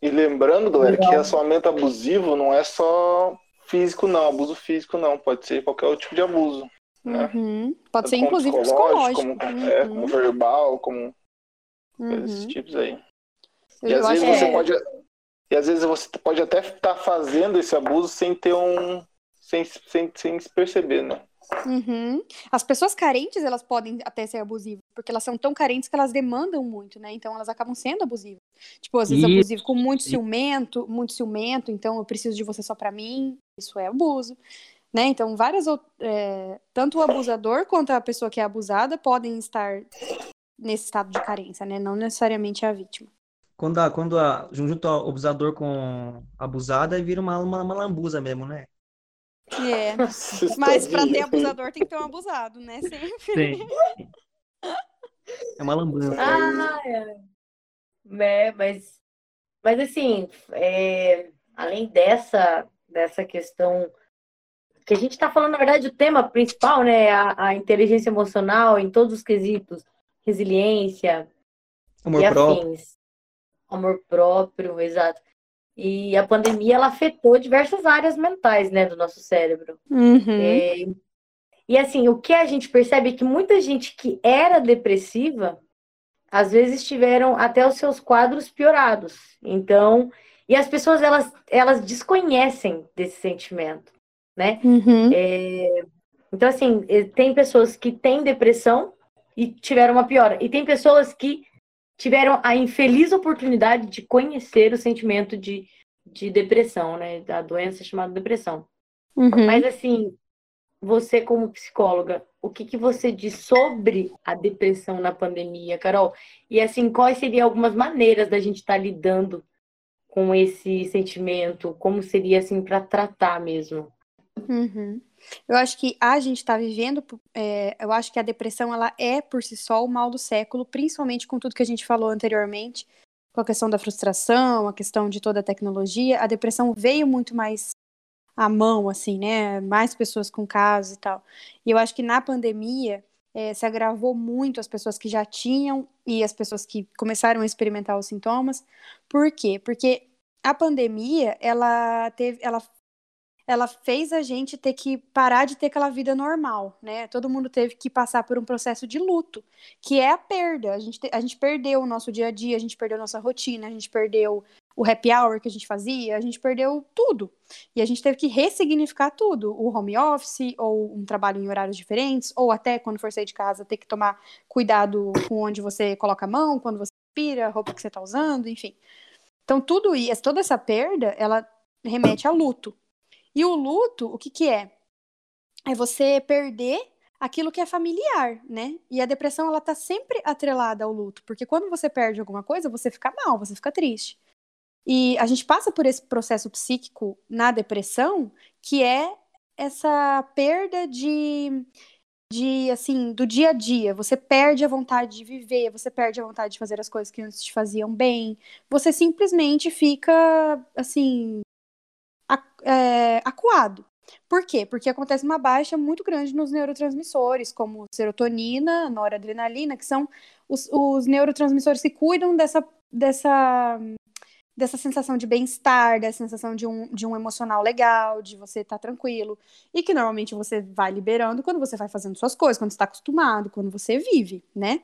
E lembrando, galera, que relacionamento abusivo não é só físico, não. Abuso físico, não. Pode ser qualquer outro tipo de abuso. né? Uhum. Pode ser, Como inclusive, psicológico. Como, é, Uhum. como verbal, como esses Uhum. tipos aí. Eu, E às vezes você é. pode. E às vezes você pode até estar fazendo esse abuso sem ter um. Sem, sem, sem se perceber, né? Uhum. As pessoas carentes, elas podem até ser abusivas, porque elas são tão carentes que elas demandam muito, né? Então elas acabam sendo abusivas. Tipo, às vezes Isso. abusivo com muito ciumento, muito ciumento, então eu preciso de você só pra mim, isso é abuso. Né? Então, várias é, tanto o abusador quanto a pessoa que é abusada podem estar nesse estado de carência, né? Não necessariamente a vítima. Quando, a, quando a, junto o abusador com a abusada, vira uma, uma, uma lambuza mesmo, né? É. Mas pra ter abusador tem que ter um abusado, né? Sempre. Sim. É uma lambuza. Ah, é. É, mas, mas assim, é, além dessa, dessa questão que a gente está falando, na verdade, o tema principal, né? A, a, inteligência emocional em todos os quesitos, resiliência, amor e próprio. afins. Amor próprio, exato. E a pandemia, ela afetou diversas áreas mentais, né, do nosso cérebro. Uhum. É, e assim, o que a gente percebe é que muita gente que era depressiva, às vezes tiveram até os seus quadros piorados. Então, e as pessoas, elas, elas desconhecem desse sentimento né? Uhum. É... Então, assim, tem pessoas que têm depressão e tiveram uma piora. E tem pessoas que tiveram a infeliz oportunidade de conhecer o sentimento de, de depressão, né? Da doença chamada depressão. Uhum. Mas, assim, você como psicóloga, o que, que você diz sobre a depressão na pandemia, Carol? E, assim, quais seriam algumas maneiras da gente estar tá lidando com esse sentimento? Como seria, assim, para tratar mesmo? Uhum. Eu acho que a gente está vivendo, é, eu acho que a depressão ela é por si só o mal do século, principalmente com tudo que a gente falou anteriormente, com a questão da frustração, a questão de toda a tecnologia. A depressão veio muito mais à mão, assim, né? Mais pessoas com casos e tal. E eu acho que na pandemia é, se agravou muito as pessoas que já tinham e as pessoas que começaram a experimentar os sintomas. Por quê? Porque a pandemia, ela teve, ela ela fez a gente ter que parar de ter aquela vida normal, né? Todo mundo teve que passar por um processo de luto, que é a perda. A gente, a gente perdeu o nosso dia a dia, a gente perdeu a nossa rotina, a gente perdeu o happy hour que a gente fazia, a gente perdeu tudo. E a gente teve que ressignificar tudo. O home office, ou um trabalho em horários diferentes, ou até quando for sair de casa, ter que tomar cuidado com onde você coloca a mão, quando você respira, a roupa que você está usando, enfim. Então, tudo isso, toda essa perda, ela remete a luto. E o luto, o que que é? É você perder aquilo que é familiar, né? E a depressão, ela tá sempre atrelada ao luto, porque quando você perde alguma coisa, você fica mal, você fica triste. E a gente passa por esse processo psíquico na depressão, que é essa perda de de assim, do dia a dia, você perde a vontade de viver, você perde a vontade de fazer as coisas que antes te faziam bem. Você simplesmente fica assim, é, acuado. Por quê? Porque acontece uma baixa muito grande nos neurotransmissores, como serotonina, noradrenalina, que são os, os neurotransmissores que cuidam dessa, dessa, dessa sensação de bem-estar, dessa sensação de um, de um emocional legal, de você estar tá tranquilo, e que normalmente você vai liberando quando você vai fazendo suas coisas, quando está acostumado, quando você vive, né?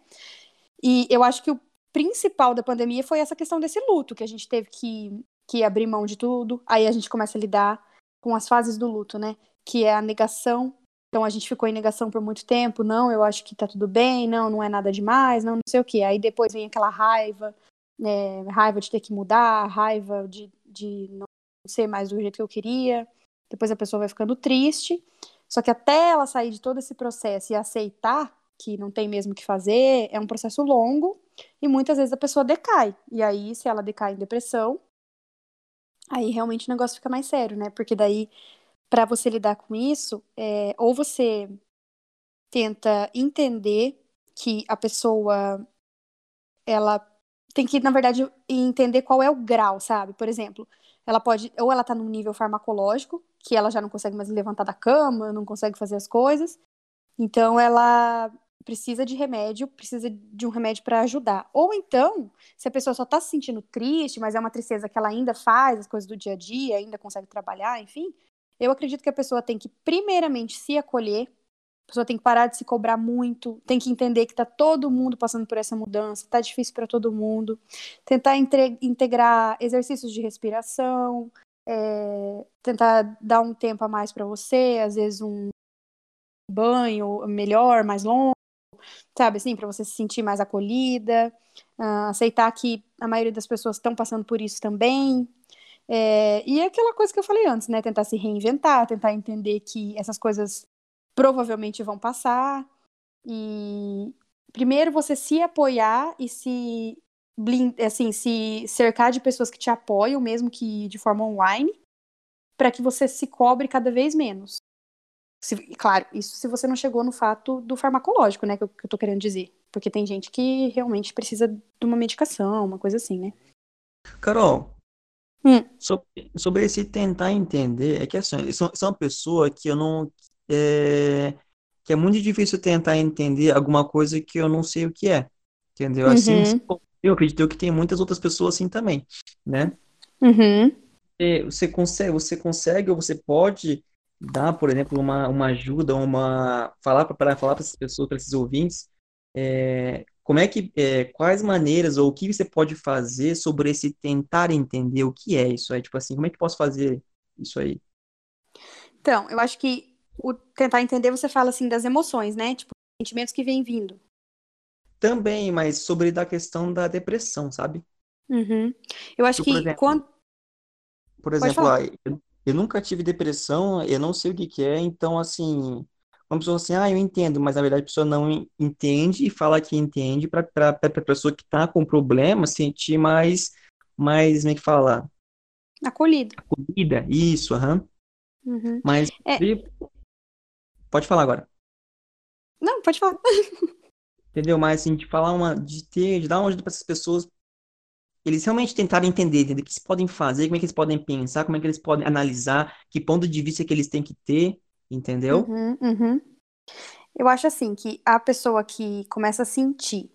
E eu acho que o principal da pandemia foi essa questão desse luto, que a gente teve que que abrir mão de tudo. Aí a gente começa a lidar com as fases do luto, né? Que é a negação. Então a gente ficou em negação por muito tempo. Não, eu acho que tá tudo bem. Não, não é nada demais. Não, não sei o quê. Aí depois vem aquela raiva, né? Raiva de ter que mudar, raiva de, de não ser mais do jeito que eu queria. Depois a pessoa vai ficando triste. Só que até ela sair de todo esse processo e aceitar que não tem mesmo o que fazer, é um processo longo e muitas vezes a pessoa decai. E aí, se ela decai em depressão, aí realmente o negócio fica mais sério, né? Porque daí, para você lidar com isso, é, ou você tenta entender que a pessoa ela tem que, na verdade, entender qual é o grau, sabe? Por exemplo, ela pode, ou ela tá num nível farmacológico, que ela já não consegue mais levantar da cama, não consegue fazer as coisas. Então ela precisa de remédio, precisa de um remédio para ajudar. Ou então, se a pessoa só está se sentindo triste, mas é uma tristeza que ela ainda faz as coisas do dia a dia, ainda consegue trabalhar, enfim, eu acredito que a pessoa tem que primeiramente se acolher, a pessoa tem que parar de se cobrar muito, tem que entender que está todo mundo passando por essa mudança, está difícil para todo mundo, tentar integrar exercícios de respiração, é, tentar dar um tempo a mais para você, às vezes um banho melhor, mais longo, sabe assim, para você se sentir mais acolhida, uh, aceitar que a maioria das pessoas estão passando por isso também. É, e é aquela coisa que eu falei antes, né? Tentar se reinventar, tentar entender que essas coisas provavelmente vão passar. E primeiro você se apoiar e se assim, se cercar de pessoas que te apoiam, mesmo que de forma online, para que você se cobre cada vez menos. Se, claro, isso se você não chegou no fato do farmacológico, né? Que eu, que eu tô querendo dizer. Porque tem gente que realmente precisa de uma medicação, uma coisa assim, né? Carol, Hum. Sobre, sobre esse tentar entender, é que assim, sou, sou uma pessoa que eu não. É, que é muito difícil tentar entender alguma coisa que eu não sei o que é. Entendeu? Assim, uhum. eu acredito que tem muitas outras pessoas assim também, né? Uhum. Você consegue, você consegue ou você pode dar, por exemplo, uma, uma ajuda, uma falar para falar para essas pessoas, para esses ouvintes, é, como é que, é, quais maneiras ou o que você pode fazer sobre esse tentar entender o que é isso aí? Tipo assim, como é que eu posso fazer isso aí? Então, eu acho que o tentar entender, você fala assim das emoções, né? Tipo, sentimentos que vêm vindo. Também, mas sobre da questão da depressão, sabe? Uhum. Eu acho tipo, que exemplo, quando. Por exemplo, eu, nunca tive depressão, eu não sei o que, que é, então assim, uma pessoa assim, ah, eu entendo, mas na verdade a pessoa não entende e fala que entende para a pessoa que está com problema sentir mais, mais, como é que fala? Acolhida. Acolhida, isso, aham. Uhum. Mas, é... pode falar agora. Não, pode falar. Entendeu? Mas, assim, de falar uma, de ter, de dar uma ajuda para essas pessoas, eles realmente tentarem entender, entender o que eles podem fazer, como é que eles podem pensar, como é que eles podem analisar, que ponto de vista que eles têm que ter, Entendeu? Uhum, uhum. Eu acho assim que a pessoa que começa a sentir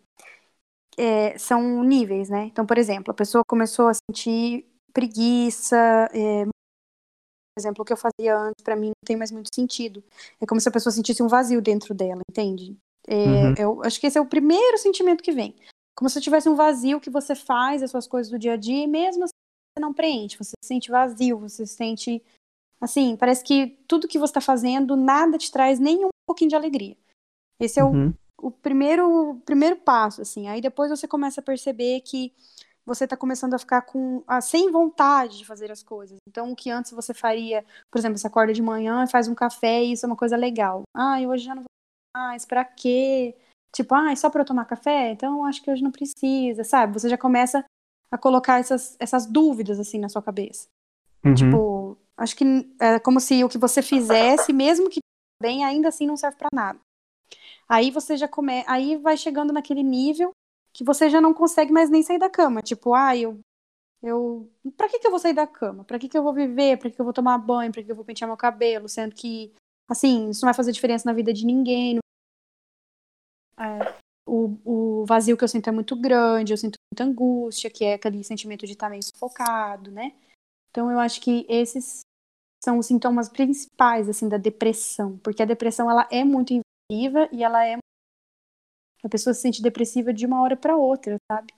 é, são níveis, né? Então, por exemplo, a pessoa começou a sentir preguiça, é, por exemplo, o que eu fazia antes para mim não tem mais muito sentido. É como se a pessoa sentisse um vazio dentro dela, entende? É, uhum. Eu acho que esse é o primeiro sentimento que vem. Como se tivesse um vazio que você faz as suas coisas do dia a dia e mesmo assim você não preenche, você se sente vazio, você se sente Assim, parece que tudo que você está fazendo, nada te traz nem um pouquinho de alegria. Esse é uhum. o, o primeiro, primeiro passo, assim. Aí depois você começa a perceber que você está começando a ficar com a, sem vontade de fazer as coisas. Então, o que antes você faria, por exemplo, você acorda de manhã e faz um café e isso é uma coisa legal. Ah, hoje já não vou mais, pra quê? Tipo, ah, é só para eu tomar café? Então, acho que hoje não precisa, sabe? Você já começa a colocar essas, essas dúvidas, assim, na sua cabeça. Uhum. Tipo, Acho que é como se o que você fizesse, mesmo que bem, ainda assim não serve para nada. Aí você já come, aí vai chegando naquele nível que você já não consegue mais nem sair da cama. Tipo, ah, eu eu, para que que eu vou sair da cama? Para que que eu vou viver? Para que que eu vou tomar banho? Para que que eu vou pentear meu cabelo? Sendo que assim, isso não vai fazer diferença na vida de ninguém. É, o, o vazio que eu sinto é muito grande, eu sinto muita angústia, que é aquele sentimento de estar meio sufocado, né? Então eu acho que esses são os sintomas principais assim da depressão, porque a depressão ela é muito invasiva e ela é a pessoa se sente depressiva de uma hora para outra, sabe?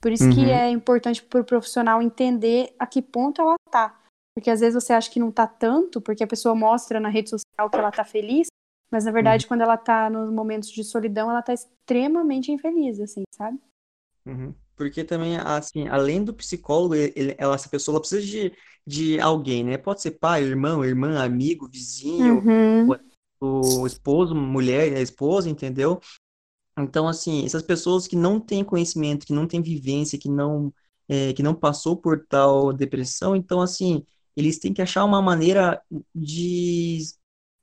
Por isso uhum. que é importante para o profissional entender a que ponto ela tá. Porque às vezes você acha que não tá tanto, porque a pessoa mostra na rede social que ela tá feliz, mas na verdade, uhum. quando ela tá nos momentos de solidão, ela tá extremamente infeliz, assim, sabe? Uhum. Porque também, assim, além do psicólogo, ele, ela, essa pessoa ela precisa de, de alguém, né? Pode ser pai, irmão, irmã, amigo, vizinho, uhum. o, o, esposo, mulher, a esposa, entendeu? Então, assim, essas pessoas que não têm conhecimento, que não têm vivência, que não, é, que não passou por tal depressão, então, assim, eles têm que achar uma maneira de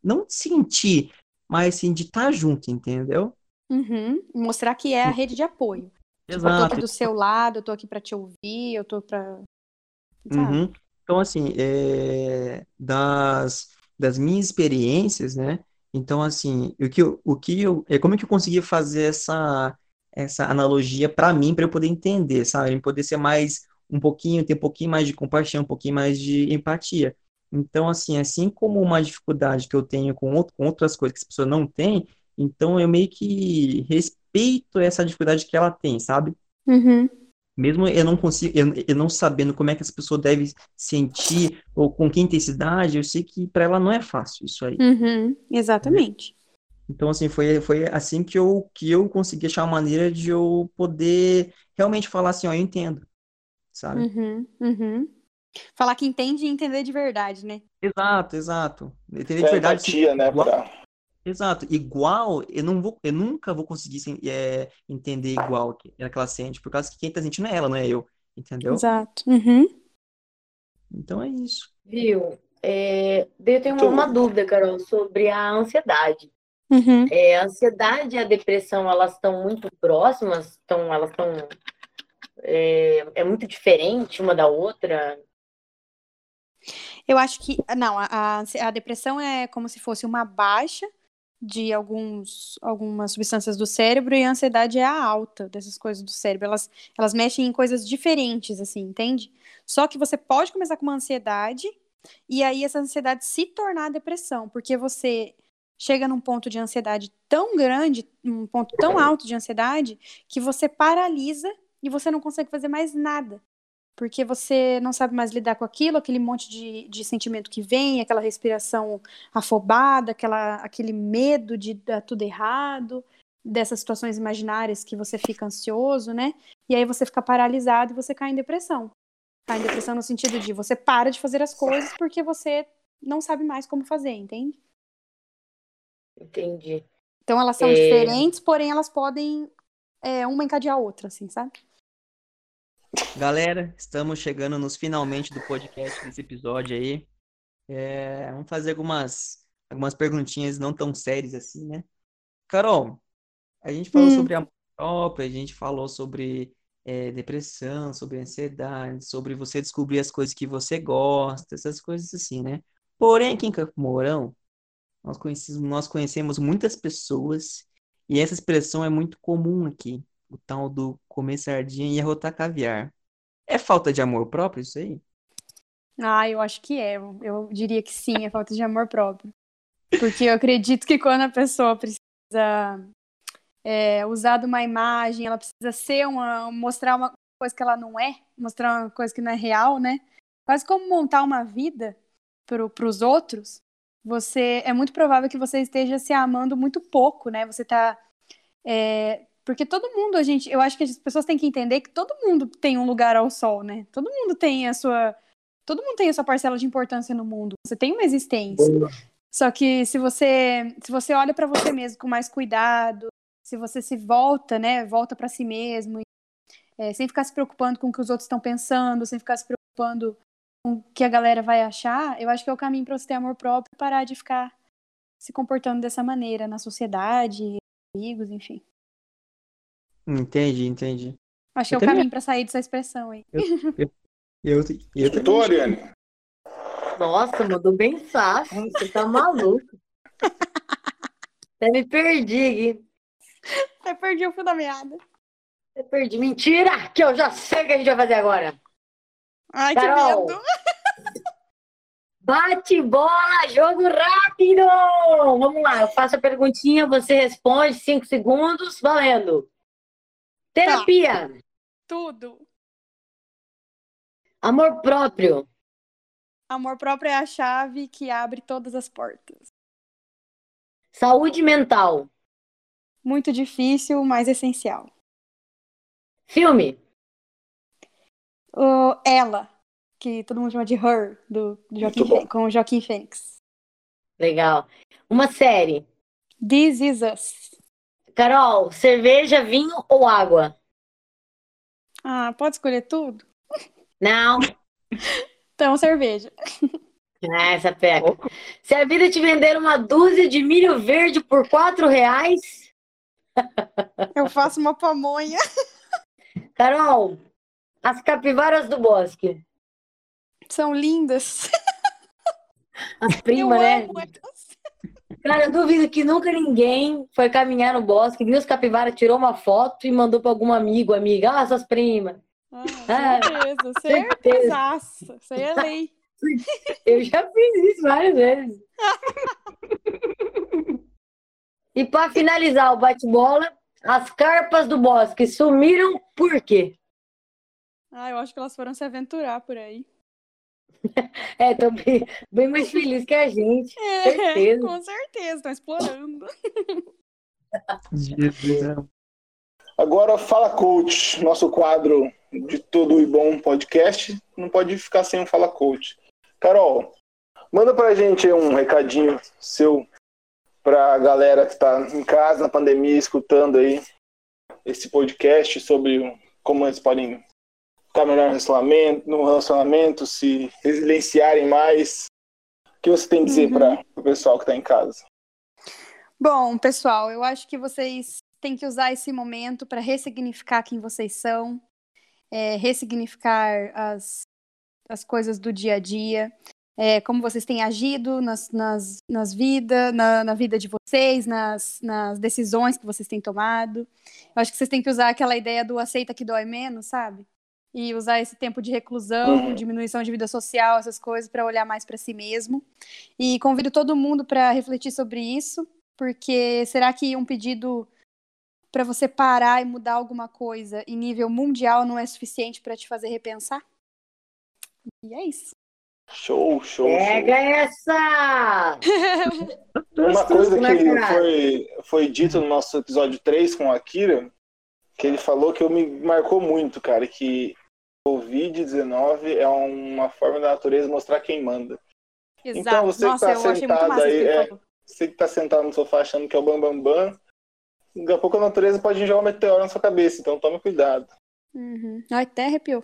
não sentir, mas, assim, de estar junto, entendeu? Uhum. Mostrar que é a rede de apoio. Tipo, eu tô aqui do seu lado, eu tô aqui para te ouvir, eu tô pra. Uhum. Então, assim, é... das, das minhas experiências, né? Então, assim, o que eu, o que eu, é como é que eu consegui fazer essa, essa analogia para mim, para eu poder entender, sabe? Poder ser mais, um pouquinho, ter um pouquinho mais de compaixão, um pouquinho mais de empatia. Então, assim, assim como uma dificuldade que eu tenho com, outro, com outras coisas que as pessoas não têm, então eu meio que respeito essa dificuldade que ela tem, sabe? Uhum. Mesmo eu não consigo, eu, eu, não sabendo como é que essa pessoa deve sentir ou com que intensidade, eu sei que para ela não é fácil isso aí. Uhum. Exatamente. Então, assim, foi, foi assim que eu, que eu consegui achar uma maneira de eu poder realmente falar assim, ó, eu entendo, sabe? Uhum, uhum. Falar que entende e entender de verdade, né? Exato, exato. Entender de é verdade. Empatia, né? Pra... Exato, igual, eu não vou, eu nunca vou conseguir é, entender igual que ela sente, por causa que quem tá sentindo é ela, não é eu, entendeu? Exato. Uhum. Então é isso. Viu? É, eu tenho uma, uma, dúvida, Carol, sobre a ansiedade. Uhum. É, a ansiedade e a depressão, elas estão muito próximas? Estão, elas estão... É, é muito diferente uma da outra? Eu acho que. Não, a, a depressão é como se fosse uma baixa de alguns, algumas substâncias do cérebro e a ansiedade é a alta dessas coisas do cérebro. Elas, elas mexem em coisas diferentes, assim, entende? Só que você pode começar com uma ansiedade e aí essa ansiedade se tornar depressão, porque você chega num ponto de ansiedade tão grande, um ponto tão alto de ansiedade, que você paralisa e você não consegue fazer mais nada porque você não sabe mais lidar com aquilo, aquele monte de, de sentimento que vem, aquela respiração afobada, aquela, aquele medo de dar tudo errado, dessas situações imaginárias que você fica ansioso, né? E aí você fica paralisado e você cai em depressão. Cai em depressão no sentido de você para de fazer as coisas porque você não sabe mais como fazer, entende? Entendi. Então elas são é... diferentes, porém elas podem é, uma encadear a outra, assim, sabe? Galera, estamos chegando nos finalmente do podcast desse episódio aí. É, vamos fazer algumas, algumas perguntinhas não tão sérias assim, né? Carol, a gente falou hum. sobre a própria, a gente falou sobre é, depressão, sobre ansiedade, sobre você descobrir as coisas que você gosta, essas coisas assim, né? Porém, aqui em Campo Mourão, nós conhecemos, nós conhecemos muitas pessoas e essa expressão é muito comum aqui o tal do comer sardinha e arrotar caviar. É falta de amor próprio isso aí? Ah, eu acho que é. Eu diria que sim, é falta de amor próprio. Porque eu acredito que quando a pessoa precisa é, usar de uma imagem, ela precisa ser uma. mostrar uma coisa que ela não é, mostrar uma coisa que não é real, né? Quase como montar uma vida para os outros, você é muito provável que você esteja se amando muito pouco, né? Você está é, porque todo mundo, a gente, eu acho que as pessoas têm que entender que todo mundo tem um lugar ao sol, né? Todo mundo tem a sua, todo mundo tem a sua parcela de importância no mundo. Você tem uma existência. Só que se você, se você olha para você mesmo com mais cuidado, se você se volta, né, volta para si mesmo, é, sem ficar se preocupando com o que os outros estão pensando, sem ficar se preocupando com o que a galera vai achar, eu acho que é o caminho para você ter amor próprio e parar de ficar se comportando dessa maneira na sociedade, amigos, enfim. Entendi, entendi. Que é o caminho pra sair dessa expressão aí. Eu, eu, eu, eu, eu Tô, Ariane. Nossa, mandou bem fácil. Você tá maluco. Até me perdi, Gui. Até perdi o fio da meada. Até perdi. Mentira! Que eu já sei o que a gente vai fazer agora. Ai, Carol. que medo. Bate bola, jogo rápido! Vamos lá, eu faço a perguntinha, você responde, cinco segundos, valendo. Terapia. Tá. Tudo. Amor próprio. Amor próprio é a chave que abre todas as portas. Saúde mental. Muito difícil, mas essencial. Filme. Uh, ela, que todo mundo chama de Her, do, do Joaquim, com o Joaquim Fênix. Legal. Uma série. This Is Us. Carol, cerveja, vinho ou água? Ah, pode escolher tudo? Não. então, cerveja. Ah, essa pega. Se a vida te vender uma dúzia de milho verde por quatro reais. Eu faço uma pamonha. Carol, as capivaras do bosque. São lindas. As primas, né? Cara, eu duvido que nunca ninguém foi caminhar no bosque, viu os capivaras, tirou uma foto e mandou para algum amigo, amiga, ah, suas primas. Ah, certeza, ah, certeza. Isso aí é lei. Eu já fiz isso várias vezes. e para finalizar o bate-bola, as carpas do bosque sumiram por quê? Ah, eu acho que elas foram se aventurar por aí. É, tô bem, bem mais feliz que a gente. É, certeza. Com certeza, estão explorando. Agora fala coach, nosso quadro de todo e bom podcast, não pode ficar sem um fala coach. Carol, manda pra gente um recadinho seu pra galera que tá em casa na pandemia escutando aí esse podcast sobre como eles podem ficar melhor no relacionamento, no relacionamento, se resilienciarem mais. O que você tem a dizer uhum. para o pessoal que está em casa? Bom, pessoal, eu acho que vocês têm que usar esse momento para ressignificar quem vocês são, é, ressignificar as, as coisas do dia a dia. é, como vocês têm agido nas, nas, nas vidas, na, na, vida de vocês, nas, nas decisões que vocês têm tomado. Eu acho que vocês têm que usar aquela ideia do aceita que dói menos, sabe? E usar esse tempo de reclusão, uhum. diminuição de vida social, essas coisas, para olhar mais para si mesmo. E convido todo mundo para refletir sobre isso, porque será que um pedido para você parar e mudar alguma coisa em nível mundial não é suficiente para te fazer repensar? E é isso. Show, show. Pega show. essa! Uma coisa que foi, foi dito no nosso episódio 3 com a Akira, que ele falou que eu me marcou muito, cara, que Covid-19 é uma forma da natureza mostrar quem manda. Exato. Então você Nossa, que tá sentado aí, é, você que tá sentado no sofá achando que é o bambambam, bam, bam, daqui a pouco a natureza pode jogar um meteoro na sua cabeça, então tome cuidado. Uhum. Ai, até arrepiou.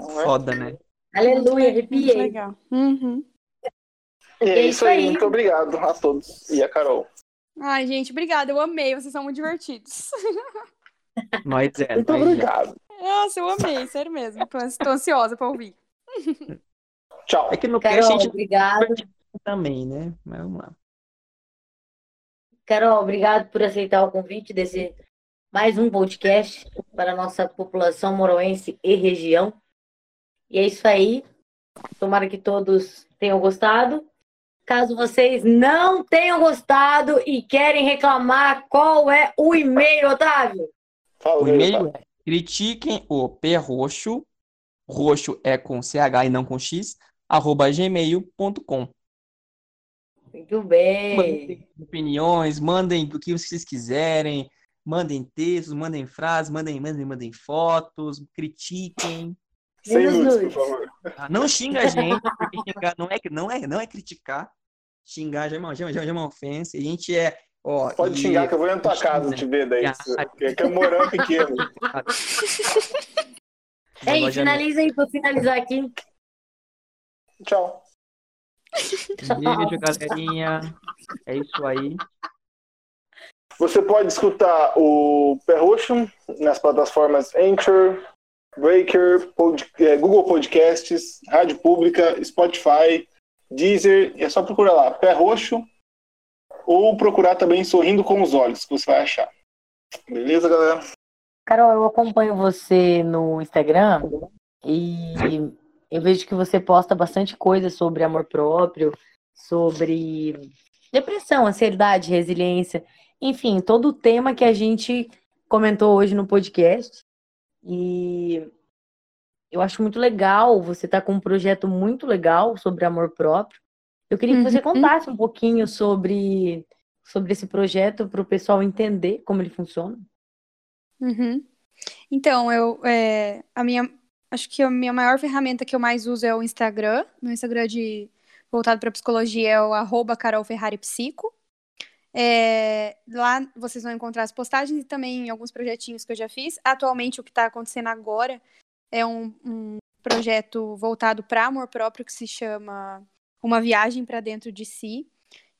É? Foda, né? Aleluia, arrepiei. Legal. Uhum. E é, é isso aí. Muito obrigado a todos. E a Carol. Ai, gente, obrigada. Eu amei. Vocês são muito divertidos. Nós é. Muito obrigado. Nossa, eu amei. Sério mesmo. Tô ansiosa pra ouvir. Tchau. É que no Carol, cast a gente obrigado. também, né? Mas vamos lá. Carol, obrigado por aceitar o convite desse mais um podcast para a nossa população moroense e região. E é isso aí. Tomara que todos tenham gostado. Caso vocês não tenham gostado e querem reclamar, qual é o e-mail, Otávio? Fala, o e-mail é critiquem o P roxo, roxo é com CH e não com X, arroba gmail.com. Muito bem. Mandem opiniões, mandem o que vocês quiserem, mandem textos, mandem frases, mandem, mandem, mandem fotos, critiquem. Sem nudes, por favor. Ah, não xinga a gente, não é, não é, não é criticar. Xingar já é uma, já, é já é uma ofensa. A gente é. Ó, Pode e... xingar que eu vou na tua casa te ver daí. Que, que é morão pequeno. Ei, finaliza aí, vou finalizar aqui. Tchau. Beijo, galerinha. É isso aí. Você pode escutar o Pé Roxo nas plataformas Anchor, Breaker, pod, é, Google Podcasts, Rádio Pública, Spotify, Deezer. É só procurar lá, Pé Roxo. Ou procurar também Sorrindo com os Olhos, que você vai achar. Beleza, galera? Carol, eu acompanho você no Instagram e eu vejo que você posta bastante coisa sobre amor próprio, sobre depressão, ansiedade, resiliência, enfim, todo o tema que a gente comentou hoje no podcast. E eu acho muito legal, você tá com um projeto muito legal sobre amor próprio. Eu queria que você uhum. contasse um pouquinho sobre, sobre esse projeto para o pessoal entender como ele funciona. Uhum. Então, eu é, a minha acho que a minha maior ferramenta que eu mais uso é o Instagram. Meu Instagram de voltado para psicologia é o arroba Carol Ferrari Psico. É, lá vocês vão encontrar as postagens e também alguns projetinhos que eu já fiz. Atualmente, o que está acontecendo agora é um, um projeto voltado para amor próprio que se chama Uma Viagem para Dentro de Si.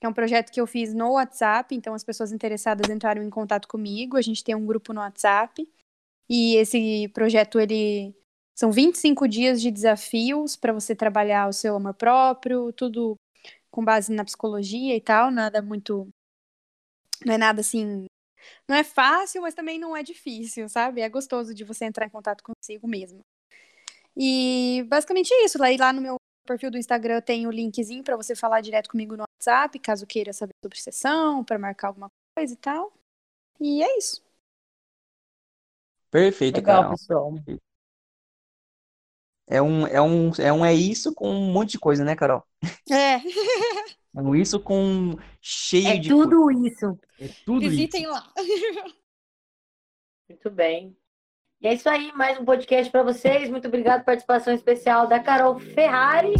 É um projeto que eu fiz no WhatsApp, então as pessoas interessadas entraram em contato comigo. A gente tem um grupo no WhatsApp. E esse projeto, ele são 25 dias de desafios para você trabalhar o seu amor próprio, tudo com base na psicologia e tal, nada muito não é nada assim. Não é fácil, mas também não é difícil, sabe? É gostoso de você entrar em contato consigo mesmo. E basicamente é isso. Lá, lá no meu perfil do Instagram tem o linkzinho para você falar direto comigo no WhatsApp, caso queira saber sobre sessão, para marcar alguma coisa e tal. E é isso. Perfeito, Legal, Carol. pessoal. É um, é um, é um é isso com um monte de coisa, né, Carol? É. É isso com cheio é de. É tudo isso. É tudo Visitem isso. lá. Muito bem. E é isso aí, mais um podcast para vocês. Muito obrigado, participação especial da Carol Ferrari.